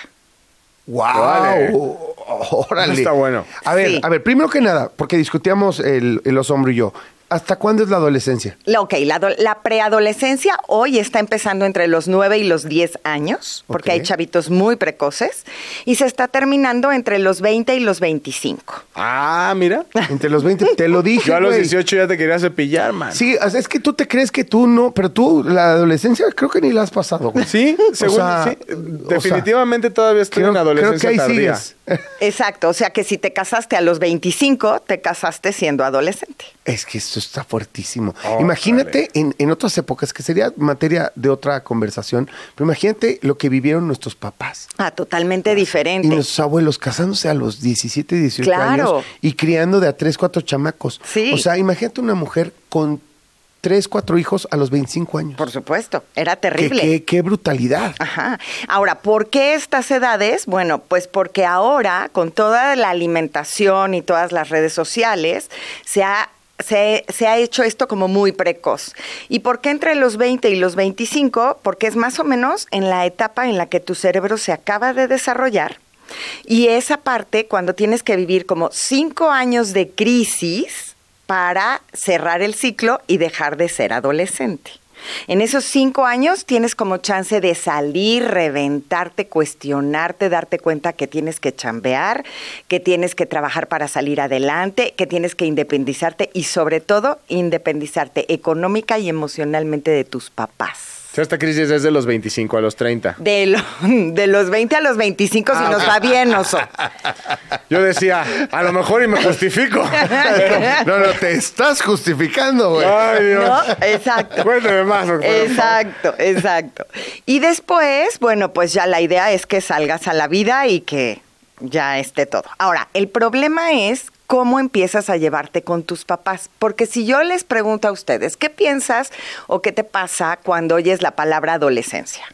¡Wow! Órale. <laughs> Órale. Está bueno. A ver, Sí. a ver, primero que nada, porque discutíamos el, el oso hombre y yo, ¿hasta cuándo es la adolescencia? La- Ok, la, ado- la preadolescencia hoy está empezando entre los 9 y los 10 años, porque hay chavitos muy precoces, y se está terminando entre los 20 y los 25. Ah, mira. Entre los 20, te lo <laughs> dije. Yo a los güey. 18 ya te quería cepillar, man. Sí, es que tú te crees que tú no, pero tú la adolescencia creo que ni la has pasado, güey. Sí, según, sea, sí. o Definitivamente todavía estoy Creo, en adolescencia creo que ahí tardía. sigues. Exacto, o sea que si te casaste a los 25, te casaste siendo adolescente. Es que esto está fuertísimo. Oh, imagínate en, en otras épocas, que sería materia de otra conversación, pero imagínate lo que vivieron nuestros papás. Ah, totalmente diferente. Y nuestros abuelos casándose a los 17, 18 Claro. años y criando de a 3, 4 chamacos. Sí. O sea, imagínate una mujer con 3, 4 hijos a los 25 años. Por supuesto, era Qué, terrible. qué- qué brutalidad. Ajá. Ahora, ¿por qué estas edades? Bueno, pues porque ahora, con toda la alimentación y todas las redes sociales, se ha, se, se ha hecho esto como muy precoz. ¿Y por qué entre los 20 y los 25? Porque es más o menos en la etapa en la que tu cerebro se acaba de desarrollar. Y esa parte, cuando tienes que vivir como cinco años de crisis para cerrar el ciclo y dejar de ser adolescente. En esos cinco años tienes como chance de salir, reventarte, cuestionarte, darte cuenta que tienes que chambear, que tienes que trabajar para salir adelante, que tienes que independizarte y sobre todo independizarte económica y emocionalmente de tus papás. Sea, esta crisis es de los 25 a los 30. De, lo- de los 20 a los 25 si nos va bien, oso. Yo decía, a lo mejor y me justifico. No, no, te estás justificando, güey. Ay, Dios. ¿No? Exacto. Cuénteme más, doctor. Exacto, exacto. Y después, bueno, pues ya la idea es que salgas a la vida y que ya esté todo. Ahora, el problema es cómo empiezas a llevarte con tus papás. Porque si yo les pregunto a ustedes, ¿qué piensas o qué te pasa cuando oyes la palabra adolescencia?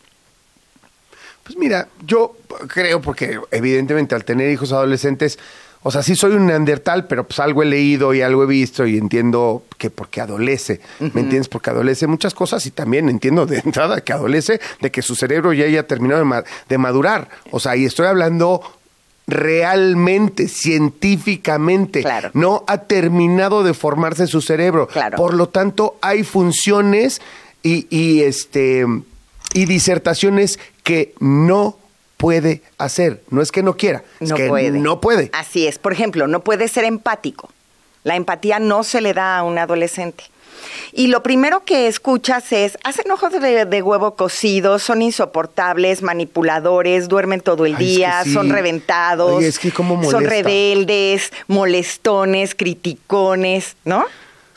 Pues mira, yo creo, porque evidentemente al tener hijos adolescentes, o sea, sí soy un neandertal, pero pues algo he leído y algo he visto y entiendo que porque adolece, ¿me entiendes? Porque adolece muchas cosas y también entiendo de <laughs> entrada que adolece de que su cerebro ya haya terminado de, ma- de madurar. O sea, y estoy hablando realmente, científicamente. Claro. No ha terminado de formarse su cerebro. Claro. Por lo tanto, hay funciones y, y, este y disertaciones que no puede hacer. No es que no quiera, es No que puede. no puede. Así es. Por ejemplo, no puede ser empático. La empatía no se le da a un adolescente. Y lo primero que escuchas es, hacen ojos de, de huevo cocido, son insoportables, manipuladores, duermen todo el Ay, es que día, sí. son reventados, Oye, es que cómo son rebeldes, molestones, criticones, ¿no?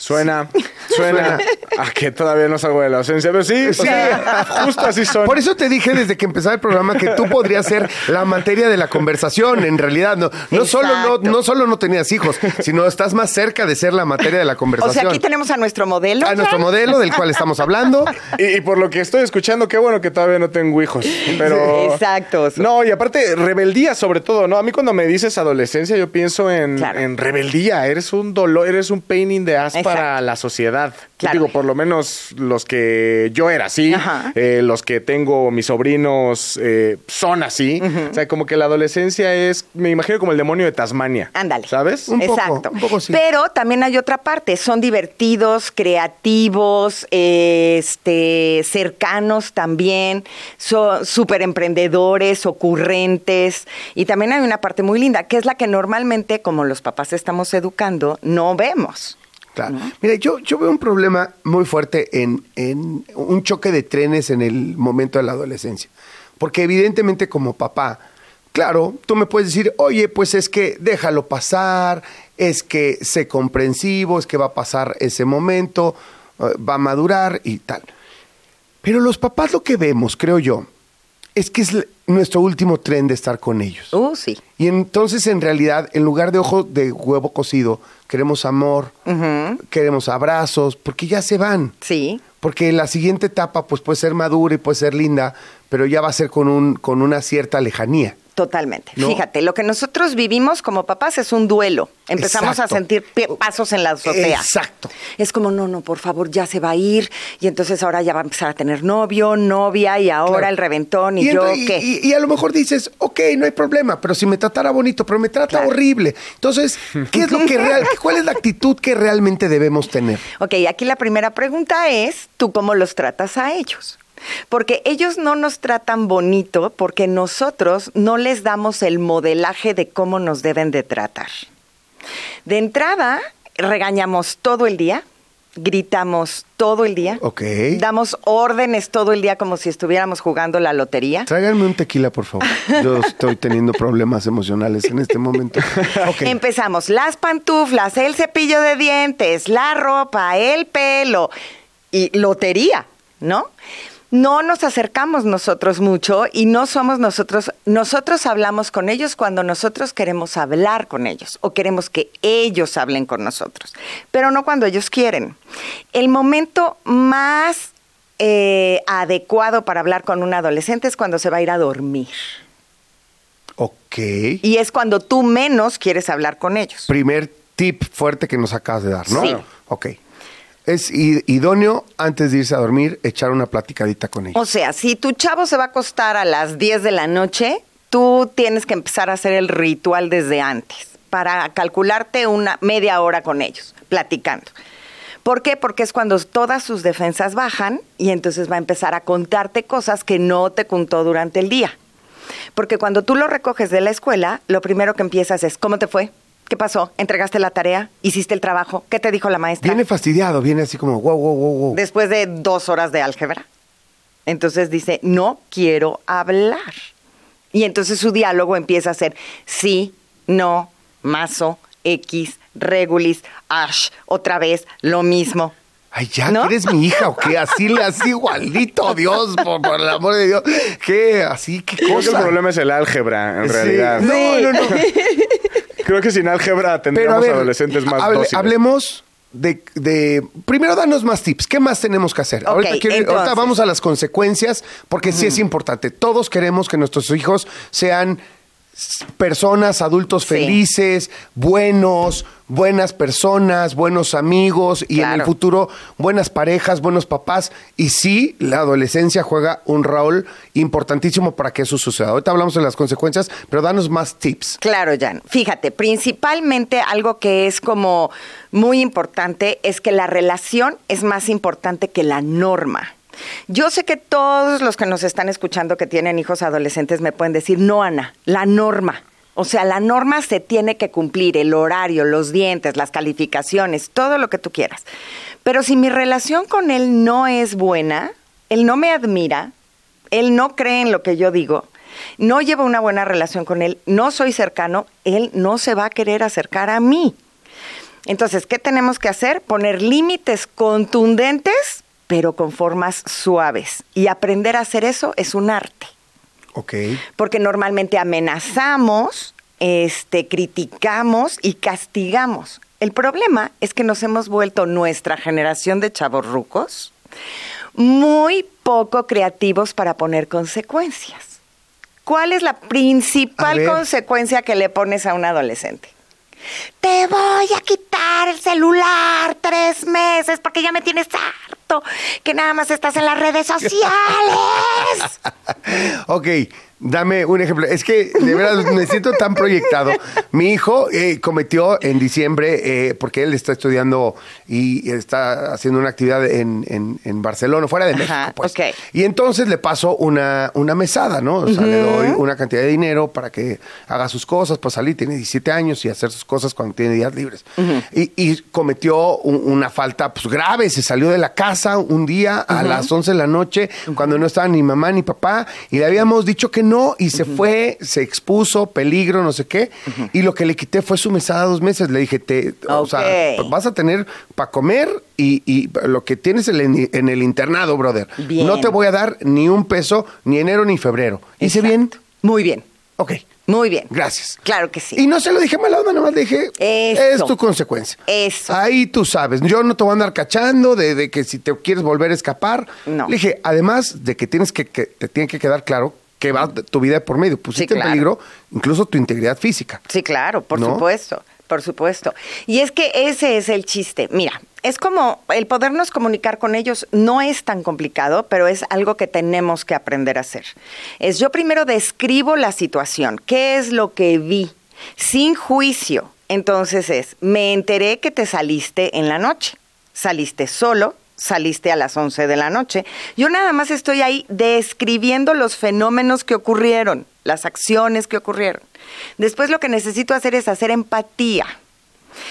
Suena, suena a que todavía no salgo de la ausencia, pero sí, o Sí. sea, justo así son. Por eso te dije desde que empezaba el programa que tú podrías ser la materia de la conversación, en realidad. No, no, solo, no, no solo no tenías hijos, sino estás más cerca de ser la materia de la O conversación. sea, aquí tenemos a nuestro modelo. a nuestro modelo del cual estamos hablando. Y, y por lo que estoy escuchando, qué bueno que todavía no tengo hijos. Pero. Exacto. No, y aparte, rebeldía sobre todo, ¿no? A mí cuando me dices adolescencia, yo pienso en, Claro. en rebeldía. Eres un dolor, eres un pain in the ass Exacto. Para la sociedad. Claro. Digo, por lo menos los que yo era así, eh, los que tengo, mis sobrinos, eh, son así. O sea, como que la adolescencia es, me imagino como el demonio de Tasmania. Ándale. ¿Sabes? Un poco, Exacto. un poco sí. Pero también hay otra parte, son divertidos, creativos, este, cercanos también, son súper emprendedores, ocurrentes. Y también hay una parte muy linda, que es la que normalmente, como los papás estamos educando, no vemos. Claro. Mira, yo, yo veo un problema muy fuerte en, en un choque de trenes en el momento de la adolescencia. Porque evidentemente como papá, claro, tú me puedes decir, oye, pues es que déjalo pasar, es que sé comprensivo, es que va a pasar ese momento, eh, va a madurar y tal. Pero los papás lo que vemos, creo yo, es que es nuestro último tren de estar con ellos. Uh, sí. Y entonces, en realidad, en lugar de ojo de huevo cocido, queremos amor, queremos abrazos, porque ya se van. Sí. Porque la siguiente etapa, pues puede ser madura y puede ser linda, pero ya va a ser con, un, con una cierta lejanía. Totalmente. ¿No? Fíjate, lo que nosotros vivimos como papás es un duelo. Empezamos Exacto. a sentir pasos en la azotea. Exacto. Es como, no, no, por favor, ya se va a ir. Y entonces ahora ya va a empezar a tener novio, novia, y ahora Claro. el reventón, y, yo, y- ¿qué? Y, y a lo mejor dices, ok, no hay problema, pero si me tratara bonito, pero me trata Claro. horrible. Entonces, ¿qué es lo que real, <laughs> cuál es la actitud que realmente debemos tener? Ok, aquí la primera pregunta es, ¿tú cómo los tratas a ellos? Porque ellos no nos tratan bonito porque nosotros no les damos el modelaje de cómo nos deben de tratar. De entrada, regañamos todo el día, gritamos todo el día, Ok. damos órdenes todo el día como si estuviéramos jugando la lotería. Tráiganme un tequila, por favor. Yo estoy teniendo problemas emocionales en este momento. <laughs> Empezamos las pantuflas, el cepillo de dientes, la ropa, el pelo y lotería, ¿no? No nos acercamos nosotros mucho y no somos nosotros, nosotros hablamos con ellos cuando nosotros queremos hablar con ellos o queremos que ellos hablen con nosotros, pero no cuando ellos quieren. El momento más eh, adecuado para hablar con un adolescente es cuando se va a ir a dormir. Ok. Y es cuando tú menos quieres hablar con ellos. Primer tip fuerte que nos acabas de dar, ¿no? Sí. Ok. Es idóneo antes de irse a dormir echar una platicadita con ellos. O sea, si tu chavo se va a acostar a las 10 de la noche, tú tienes que empezar a hacer el ritual desde antes para calcularte una media hora con ellos, platicando. ¿Por qué? Porque es cuando todas sus defensas bajan y entonces va a empezar a contarte cosas que no te contó durante el día. Porque cuando tú lo recoges de la escuela, lo primero que empiezas es, ¿cómo te fue? ¿Qué pasó? ¿Entregaste la tarea? ¿Hiciste el trabajo? ¿Qué te dijo la maestra? Viene fastidiado, viene así como, wow, wow, wow, wow. Después de dos horas de álgebra. Entonces dice, no quiero hablar. Y entonces su diálogo empieza a ser sí, no, mazo, X, regulis, ash, otra vez, lo mismo. Ay, ya, ¿No? que eres mi hija o qué, así le así igualito, Dios, por, por el amor de Dios. ¿Qué? Así, qué Creo que el cosa. problema es el álgebra, en Sí. realidad. No, no, no. <laughs> Creo que sin álgebra tendríamos ver, adolescentes más hable- dóciles. hablemos de, de- Primero, danos más tips. ¿Qué más tenemos que hacer? Ok, ahorita, quiero- ahorita vamos a las consecuencias, porque sí es importante. Todos queremos que nuestros hijos sean personas, adultos Sí. felices, buenos, buenas personas, buenos amigos y en el futuro buenas parejas, buenos papás. Y sí, la adolescencia juega un rol importantísimo para que eso suceda. Ahorita hablamos de las consecuencias, pero danos más tips. Claro, Jan. Fíjate, principalmente algo que es como muy importante es que la relación es más importante que la norma. Yo sé que todos los que nos están escuchando que tienen hijos adolescentes me pueden decir, no, Ana, la norma. O sea, la norma se tiene que cumplir, el horario, los dientes, las calificaciones, todo lo que tú quieras. Pero si mi relación con él no es buena, él no me admira, él no cree en lo que yo digo, no llevo una buena relación con él, no soy cercano, él no se va a querer acercar a mí. Entonces, ¿qué tenemos que hacer? Poner límites contundentes, pero con formas suaves. Y aprender a hacer eso es un arte Ok. porque normalmente amenazamos, este, criticamos y castigamos. El problema es que nos hemos vuelto nuestra generación de chavorrucos muy poco creativos para poner consecuencias. ¿Cuál es la principal consecuencia que le pones a un adolescente? Te voy a quitar el celular tres meses porque ya me tienes harto, que nada más estás en las redes sociales. <laughs> Ok, dame un ejemplo. Es que de verdad <laughs> me siento tan proyectado. Mi hijo eh, cometió en diciembre, eh, porque él está estudiando y está haciendo una actividad en, en- en Barcelona, fuera de México, Ajá, pues. ok. Y entonces le paso una, una mesada, ¿no? O sea, le doy una cantidad de dinero para que haga sus cosas, pues salir, tiene 17 años y hacer sus cosas cuando tiene días libres. y, y cometió un- una falta pues grave, se salió de la casa un día a las 11 de la noche, cuando no estaban ni mamá ni papá, y le habíamos dicho que no, y se fue, se expuso, peligro, no sé qué, y lo que le quité fue su mesada dos meses. Le dije, te, o sea, vas a tener para comer y, y lo que tienes en el, en el internado, brother. Bien. No te voy a dar ni un peso, ni enero ni febrero. ¿Hice Exacto. bien? Muy bien, Ok. muy bien. Gracias. Claro que sí. Y no se lo dije mala onda, nomás le dije, Eso. es tu consecuencia. Eso. Ahí tú sabes, yo no te voy a andar cachando de, de que si te quieres volver a escapar. No. Le dije, además de que tienes que, que te tiene que quedar claro que va tu vida por medio. Pusiste claro. en peligro incluso tu integridad física. Sí, claro, por ¿No? supuesto, por supuesto. Y es que ese es el chiste. Mira, es como el podernos comunicar con ellos no es tan complicado, pero es algo que tenemos que aprender a hacer. Es yo primero describo la situación, qué es lo que vi, sin juicio. Entonces es, me enteré que te saliste en la noche, saliste solo, saliste a las 11 de la noche. Yo nada más estoy ahí describiendo los fenómenos que ocurrieron, las acciones que ocurrieron. Después lo que necesito hacer es hacer empatía.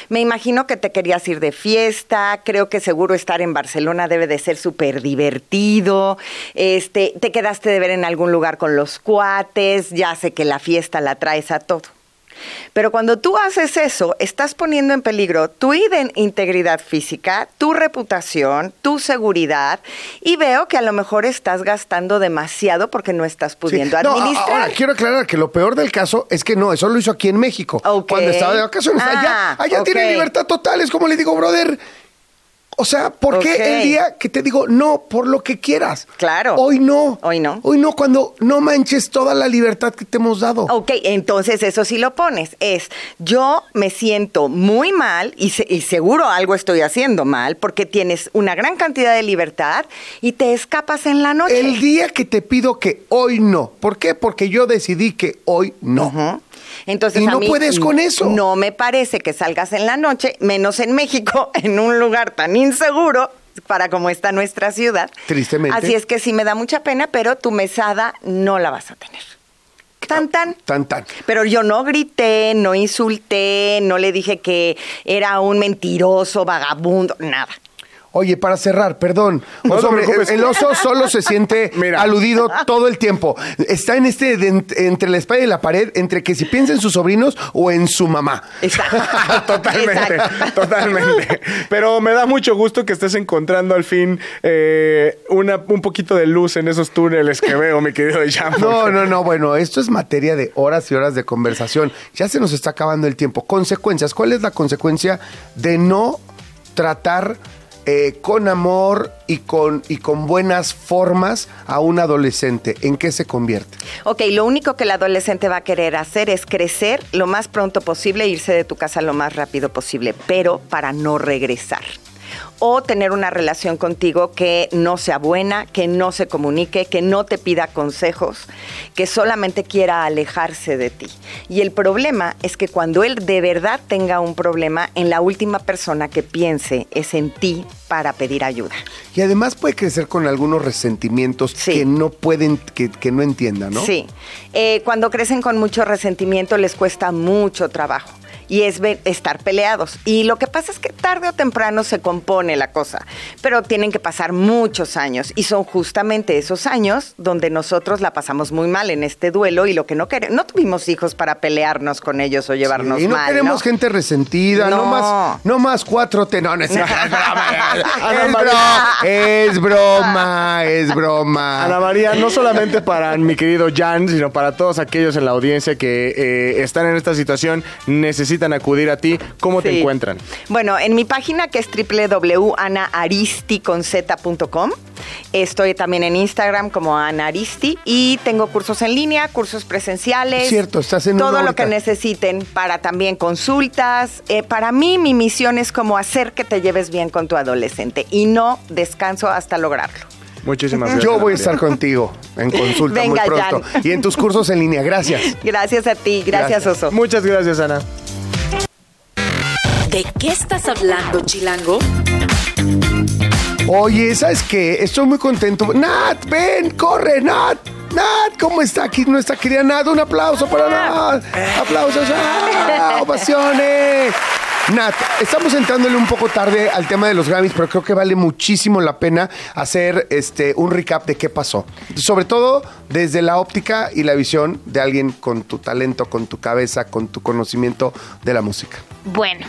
Me imagino que te querías ir de fiesta, creo que seguro estar en Barcelona debe de ser súper divertido, este, te quedaste de ver en algún lugar con los cuates, ya sé que la fiesta la traes a todo. Pero cuando tú haces eso, estás poniendo en peligro tu integridad física, tu reputación, tu seguridad, y veo que a lo mejor estás gastando demasiado porque no estás pudiendo Sí. No, a- administrar. ahora, quiero aclarar que lo peor del caso es que no, eso lo hizo aquí en México. Ok. Cuando estaba de vacaciones. Ah, allá allá ok. tiene libertad total. Es como le digo, brother. O sea, ¿por qué el día que te digo no por lo que quieras? Claro. Hoy no. Hoy no. Hoy no, cuando no manches toda la libertad que te hemos dado. Ok, entonces eso sí lo pones. Es, yo me siento muy mal y, se- y seguro algo estoy haciendo mal porque tienes una gran cantidad de libertad y te escapas en la noche. El día que te pido que hoy no. ¿Por qué? Porque yo decidí que hoy no. Ujú. Entonces, Y a no mí puedes con eso. No me parece que salgas en la noche, menos en México, <laughs> en un lugar tan inseguro para como está nuestra ciudad. Tristemente. Así es que sí me da mucha pena, pero tu mesada no la vas a tener. Tan, tan. Tan, tan. Pero yo no grité, no insulté, no le dije que era un mentiroso, vagabundo, nada. Oye, para cerrar, perdón. No te Oso, el, oso solo se siente <laughs> Mira. aludido todo el tiempo. Está en este de entre la espalda y la pared, entre que si piensa en sus sobrinos o en su mamá. Exacto. <laughs> totalmente, Exacto. totalmente. Pero me da mucho gusto que estés encontrando al fin eh, una, un poquito de luz en esos túneles que veo, mi querido Jan. No, no, no, bueno, esto es materia de horas y horas de conversación. Ya se nos está acabando el tiempo. Consecuencias. ¿Cuál es la consecuencia de no tratar eh, con amor y con, y con buenas formas a un adolescente? ¿En qué se convierte? Ok, lo único que el adolescente va a querer hacer es crecer lo más pronto posible e irse de tu casa lo más rápido posible, pero para no regresar. O tener una relación contigo que no sea buena, que no se comunique, que no te pida consejos, que solamente quiera alejarse de ti. Y el problema es que cuando él de verdad tenga un problema, en la última persona que piense es en ti para pedir ayuda. Y además puede crecer con algunos resentimientos Sí. que no pueden, que, que no entienda, ¿no? Sí. Eh, cuando crecen con mucho resentimiento les cuesta mucho trabajo. Y es estar peleados. Y lo que pasa es que tarde o temprano se compone la cosa. Pero tienen que pasar muchos años. Y son justamente esos años donde nosotros la pasamos muy mal en este duelo. Y lo que no queremos. No tuvimos hijos para pelearnos con ellos o llevarnos y no mal. queremos ¿no? gente resentida, no. No. más, no más cuatro te no, es, es broma, es broma. Ana María, no solamente para mi querido Jan, sino para todos aquellos en la audiencia que eh, están en esta situación, necesitan acudir a ti. ¿Cómo te encuentran? Bueno, en mi página que es www.anaaristi.com. Estoy también en Instagram como Ana Aristi y tengo cursos en línea, cursos presenciales. Cierto, estás en Todo lo que necesiten para también consultas. Eh, para mí mi misión es como hacer que te lleves bien con tu adolescente y no descanso hasta lograrlo. Muchísimas gracias. Yo voy a estar contigo en consulta Venga, muy pronto. Jan. Y en tus cursos en línea. Gracias. <laughs> Gracias a ti, gracias, Gracias. Oso. Muchas gracias, Ana. ¿De qué estás hablando, Chilango? Oye, ¿sabes qué? Estoy muy contento. Nat, ven, corre, Nat. Nat, ¿cómo está aquí nuestra querida Nat? Un aplauso para Nat. Aplausos. ¡Ah! Ovaciones. Nat, estamos entrándole un poco tarde al tema de los Grammys, pero creo que vale muchísimo la pena hacer este un recap de qué pasó. Sobre todo desde la óptica y la visión de alguien con tu talento, con tu cabeza, con tu conocimiento de la música. Bueno,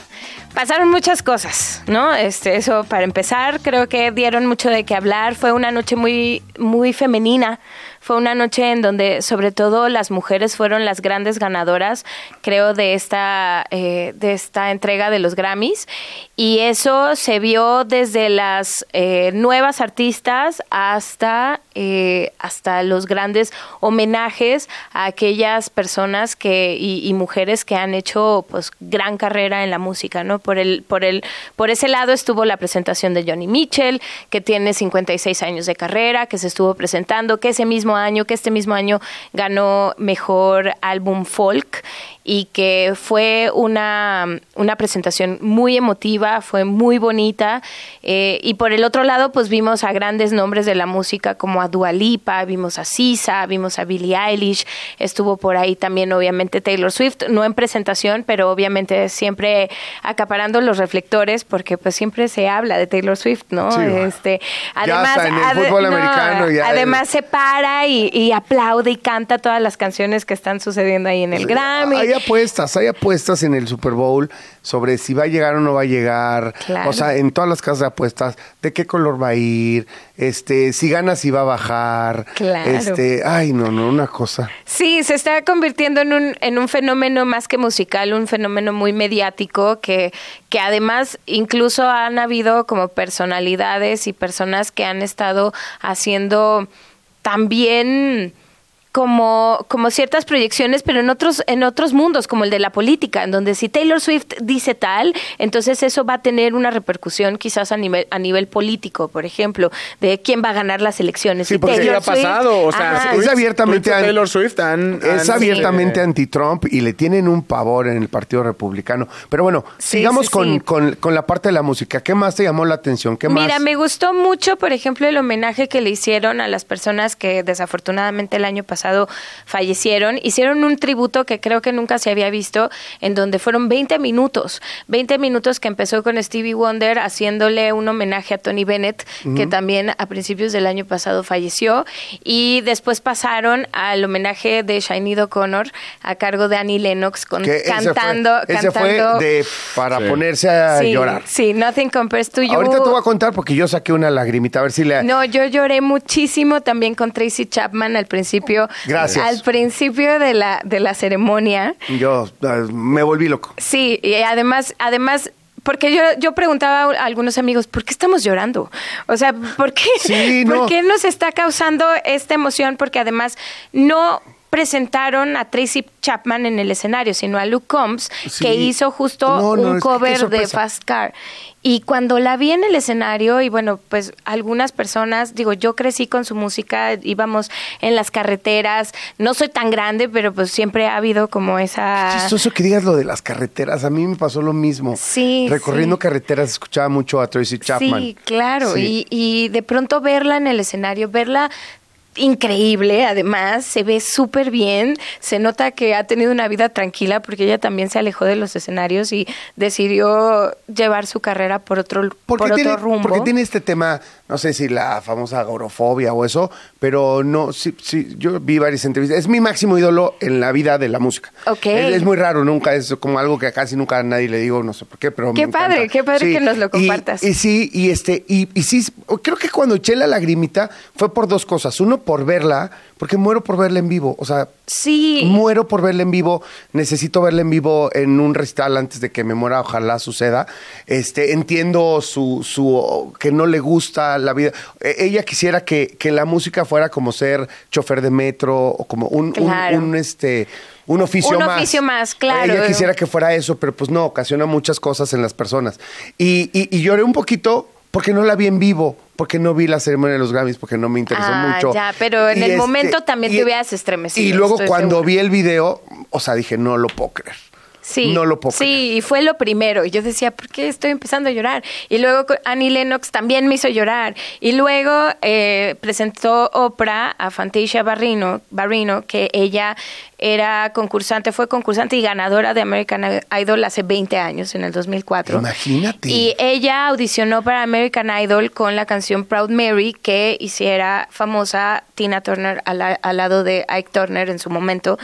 pasaron muchas cosas, ¿no? Este, eso para empezar, creo que dieron mucho de qué hablar. Fue una noche muy, muy femenina. Fue una noche en donde, sobre todo, las mujeres fueron las grandes ganadoras, creo, de esta, eh, de esta entrega de los Grammys. Y eso se vio desde las eh, nuevas artistas hasta, eh, hasta los grandes homenajes a aquellas personas que, y, y mujeres que han hecho pues gran carrera en la música, ¿no? Por el, por el, por ese lado estuvo la presentación de Johnny Mitchell, que tiene 56 años de carrera, que se estuvo presentando, que ese mismo año, que este mismo año ganó mejor álbum folk y que fue una, una presentación muy emotiva, fue muy bonita. eh, y por el otro lado, pues vimos a grandes nombres de la música como a Dua Lipa, vimos a Sisa, vimos a Billie Eilish, estuvo por ahí también obviamente Taylor Swift, no en presentación, pero obviamente siempre acaparando los reflectores porque pues siempre se habla de Taylor Swift, ¿no? Sí, este, Ya además, en el ade- fútbol no, americano ya- además se para y, y aplaude y canta todas las canciones que están sucediendo ahí en el Grammy. Hay apuestas, hay apuestas en el Super Bowl sobre si va a llegar o no va a llegar. Claro. O sea, en todas las casas de apuestas, de qué color va a ir, este, si gana, si va a bajar. Claro. Este, ay, no, no, una cosa. Sí, se está convirtiendo en un, en un fenómeno más que musical, un fenómeno muy mediático que, que además incluso han habido como personalidades y personas que han estado haciendo también como, como ciertas proyecciones, pero en otros, en otros mundos, como el de la política, en donde si Taylor Swift dice tal, entonces eso va a tener una repercusión quizás a nivel, a nivel político, por ejemplo, de quién va a ganar las elecciones. Sí, Si porque ¿Qué Taylor ha pasado? Swift- O sea, Ajá. es abiertamente an- Taylor Swift Es abiertamente anti-Trump y le tienen un pavor en el Partido Republicano. Pero bueno, Sí, sigamos sí, con, sí. Con, con la parte de la música. ¿Qué más te llamó la atención? ¿Qué Mira, más? me gustó mucho, por ejemplo, el homenaje que le hicieron a las personas que desafortunadamente el año pasado pasado fallecieron. Hicieron un tributo que creo que nunca se había visto, en donde fueron 20 minutos. 20 minutos que empezó con Stevie Wonder haciéndole un homenaje a Tony Bennett, que también a principios del año pasado falleció. Y después pasaron al homenaje de Shiny O'Connor a cargo de Annie Lennox con, Que ese fue- cantando. ese fue, de para Sí. ponerse a sí, llorar. Sí, Nothing Compares to You. Ahorita te voy a contar porque yo saqué una lagrimita, a ver si le... No, yo lloré muchísimo también con Tracy Chapman al principio. Gracias. Al principio de la, de la ceremonia. Yo eh, me volví loco. Sí, y además, además, porque yo, yo preguntaba a algunos amigos, ¿por qué estamos llorando? O sea, ¿por qué, Sí, <laughs> ¿por qué nos está causando esta emoción? Porque además no presentaron a Tracy Chapman en el escenario, sino a Luke Combs, Sí. que hizo justo No, no, un que cover de. Fast Car. Y cuando la vi en el escenario, y bueno, pues algunas personas, digo, yo crecí con su música, íbamos en las carreteras, no soy tan grande, pero pues siempre ha habido como esa... Qué chistoso que digas lo de las carreteras. A mí me pasó lo mismo. Sí, Recorriendo sí. carreteras escuchaba mucho a Tracy Chapman. Sí, claro. Sí. Y, y de pronto verla en el escenario, verla increíble, además, se ve súper bien, se nota que ha tenido una vida tranquila porque ella también se alejó de los escenarios y decidió llevar su carrera por otro, por Porque otro tiene, rumbo. porque tiene este tema, no sé si la famosa agorofobia o eso, pero no, sí, sí, yo vi varias entrevistas. Es mi máximo ídolo en la vida de la música. Ok. Es, es muy raro, nunca, es como algo que casi nunca a nadie le digo, no sé por qué, pero Qué me padre, encanta. qué padre que nos lo y- compartas. Y, sí, y este, y, y sí, creo que cuando eché la lagrimita fue por dos cosas. Uno, por verla, porque muero por verla en vivo. O sea, Sí. Muero por verla en vivo. Necesito verla en vivo en un recital antes de que me muera. Ojalá suceda. Este, entiendo su, su que no le gusta la vida. E- Ella quisiera que, que la música fuera como ser chofer de metro o como un, un- Claro. un, este un oficio Un más. oficio más, claro. Ella quisiera que fuera eso, pero pues no, ocasiona muchas cosas en las personas. Y, y- y lloré un poquito porque no la vi en vivo, porque no vi la ceremonia de los Grammys, porque no me interesó Ah, mucho. ya, pero en Y el este, momento también y- te hubieras estremecido. Y luego cuando segura. vi el video, o sea, dije, no lo puedo creer. Sí, No lo puedo creer. Sí, y fue lo primero. Y yo decía, ¿por qué estoy empezando a llorar? Y luego Annie Lennox también me hizo llorar. Y luego eh, presentó Oprah a Fantasia Barrino, Barrino, que ella era concursante, fue concursante y ganadora de American Idol hace 20 años, en el 2004. Imagínate. Y ella audicionó para American Idol con la canción Proud Mary que hiciera famosa Tina Turner al, al lado de Ike Turner en su momento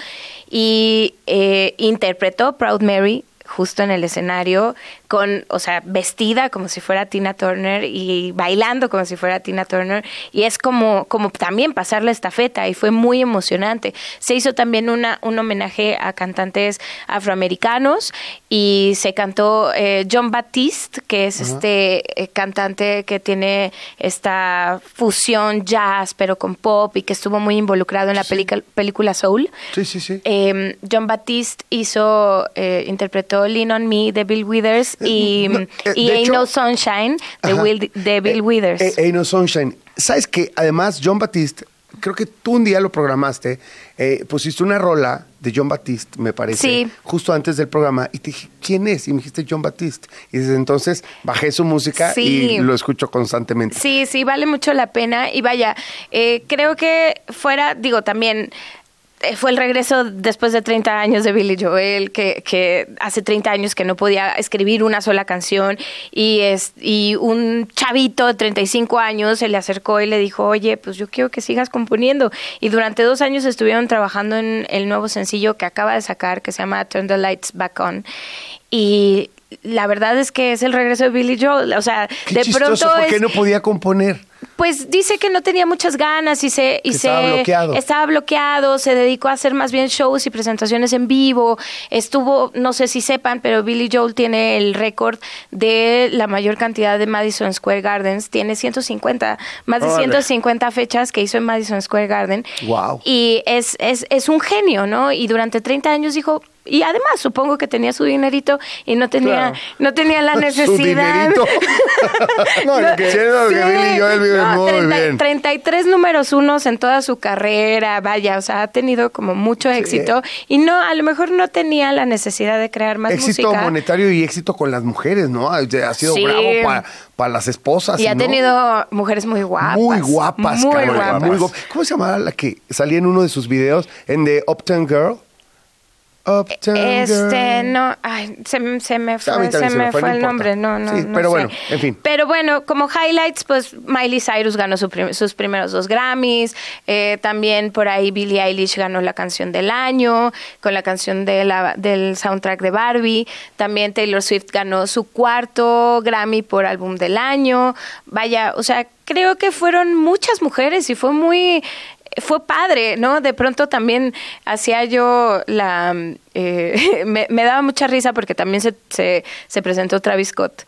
y eh, interpretó Proud Mary justo en el escenario con, o sea, vestida como si fuera Tina Turner y bailando como si fuera Tina Turner y es como como también pasar la estafeta y fue muy emocionante. Se hizo también una un homenaje a cantantes afroamericanos y se cantó eh, John Baptiste, que es este eh, cantante que tiene esta fusión jazz pero con pop y que estuvo muy involucrado en la pelica- película Soul. Sí, sí, sí. Eh, John Baptiste hizo, eh, interpretó Lean on Me de Bill Withers y, No, eh, y Ain't hecho- No Sunshine de. Will- de Bill Eh, Withers. eh, Ain't No Sunshine. ¿Sabes que Además, John Batiste, creo que tú un día lo programaste, eh, pusiste una rola de John Batiste, me parece, Sí. justo antes del programa, y te dije, ¿quién es? Y me dijiste John Batiste. Y desde entonces bajé su música Sí. y lo escucho constantemente. Sí, sí, vale mucho la pena. Y vaya, eh, creo que fuera, digo, también eh, fue el regreso después de 30 años de Billy Joel, que, que hace 30 años que no podía escribir una sola canción y, es, y un chavito de 35 años se le acercó y le dijo, oye, pues yo quiero que sigas componiendo. Y durante dos años estuvieron trabajando en el nuevo sencillo que acaba de sacar, que se llama Turn the Lights Back On. Y la verdad es que es el regreso de Billy Joel. O sea, Qué de chistoso, pronto ¿por qué es- no podía componer? pues dice que no tenía muchas ganas y se y se estaba bloqueado. estaba bloqueado, se dedicó a hacer más bien shows y presentaciones en vivo. Estuvo, no sé si sepan, pero Billy Joel tiene el récord de la mayor cantidad de Madison Square Gardens, tiene 150, más de Órale. 150 fechas que hizo en Madison Square Garden. Wow. Y es, es, es un genio, ¿no? Y durante 30 años dijo, y además supongo que tenía su dinerito y no tenía, Claro. no tenía la <laughs> Su necesidad. dinerito. <laughs> no, lo que, siento que Billy Joel vive No, muy 30 bien. 33 números unos en toda su carrera, vaya, o sea, ha tenido como mucho éxito y no, a lo mejor no tenía la necesidad de crear más Éxito música. monetario y éxito con las mujeres, ¿no? Ha sido Sí. bravo para las esposas. Y ha ¿no? tenido mujeres muy guapas. Muy guapas, Muy cabrón, guapas. muy guapas. ¿Cómo se llamaba la que salía en uno de sus videos en The Uptown Girl? Uptown Este, no, ay, se, me- se fue, se se me fue, el nombre, no, no, Sí, no pero sé. bueno, en fin. Pero bueno, como highlights, pues Miley Cyrus ganó su prim- sus primeros dos Grammys, eh, también por ahí Billie Eilish ganó la canción del año, con la canción de la, del soundtrack de Barbie, también Taylor Swift ganó su cuarto Grammy por álbum del año, vaya, o sea, creo que fueron muchas mujeres y fue muy fue padre, ¿no? De pronto también hacía yo la... eh, <laughs> me, me daba mucha risa porque también se, se, se presentó Travis Scott.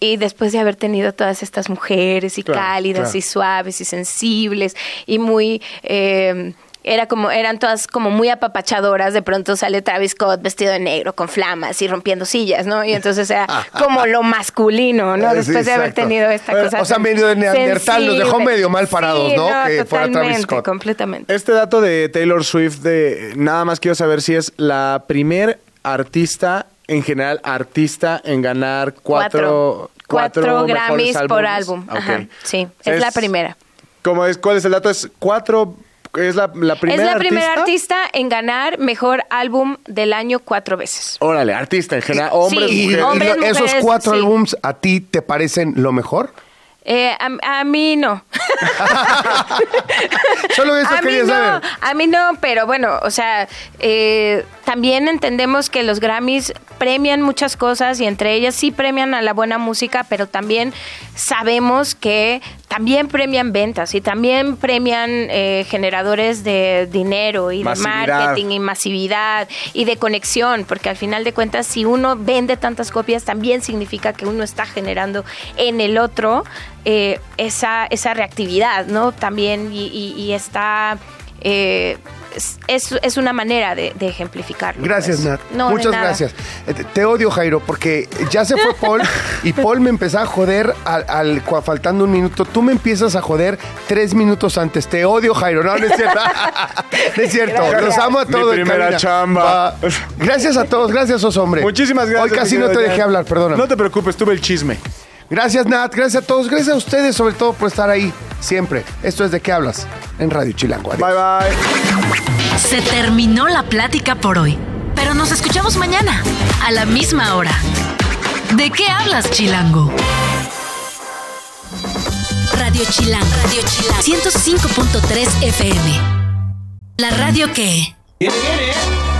Y después de haber tenido todas estas mujeres y Claro, cálidas claro. y suaves y sensibles y muy... eh, era como, eran todas como muy apapachadoras, de pronto sale Travis Scott vestido de negro con flamas y rompiendo sillas, ¿no? Y entonces era <laughs> como lo masculino, ¿no? Eh, sí, Después de haber tenido esta cosa. o sea, medio de Neandertal, los dejó medio mal parados, Sí, ¿no? Que fuera Travis Scott. completamente. Este dato de Taylor Swift, de nada más quiero saber si es la primer artista, en general artista, en ganar cuatro, Cuatro, mejores Grammys por álbum. Ajá, sí, es, la primera. ¿Cómo es? ¿Cuál es el dato? Es cuatro. Es la, la primera es la primera artista. artista en ganar mejor álbum del año cuatro veces. Órale, artista en general. Hombres, Sí, mujeres. y esos cuatro sí. álbums, ¿a ti te parecen lo mejor? Eh, a, a mí no. <laughs> Solo eso a mí quería no, saber. a mí no, pero bueno, o sea, eh, también entendemos que los Grammys premian muchas cosas y entre ellas sí premian a la buena música, pero también sabemos que también premian ventas y también premian eh, generadores de dinero y Masividad. de marketing y masividad y de conexión, porque al final de cuentas si uno vende tantas copias también significa que uno está generando en el otro eh, esa, esa reactividad, ¿no? También y, y- y está... eh, es, es- es una manera de, de ejemplificarlo. Gracias, pues. Nat. No, Muchas gracias. Eh, te- odio, Jairo, porque ya se fue Paul y Paul me empezaba a joder al, faltando un minuto. Tú me empiezas a joder tres minutos antes. Te odio, Jairo. No, no es cierto. <laughs> no es cierto. Los amo a Mi todos. en primera chamba. Gracias a todos. Gracias, os hombre. Muchísimas gracias. Hoy casi mi no te dejé hablar, perdona. No te preocupes, tuve el chisme. Gracias, Nat. Gracias a todos. Gracias a ustedes, sobre todo, por estar ahí siempre. Esto es de qué hablas en Radio Chilango. Adiós. Bye bye. Se terminó la plática por hoy, pero nos escuchamos mañana, a la misma hora. ¿De qué hablas, Chilango? Radio Chilango, Radio Chilango, 105.3 FM. La radio que... Viene, viene.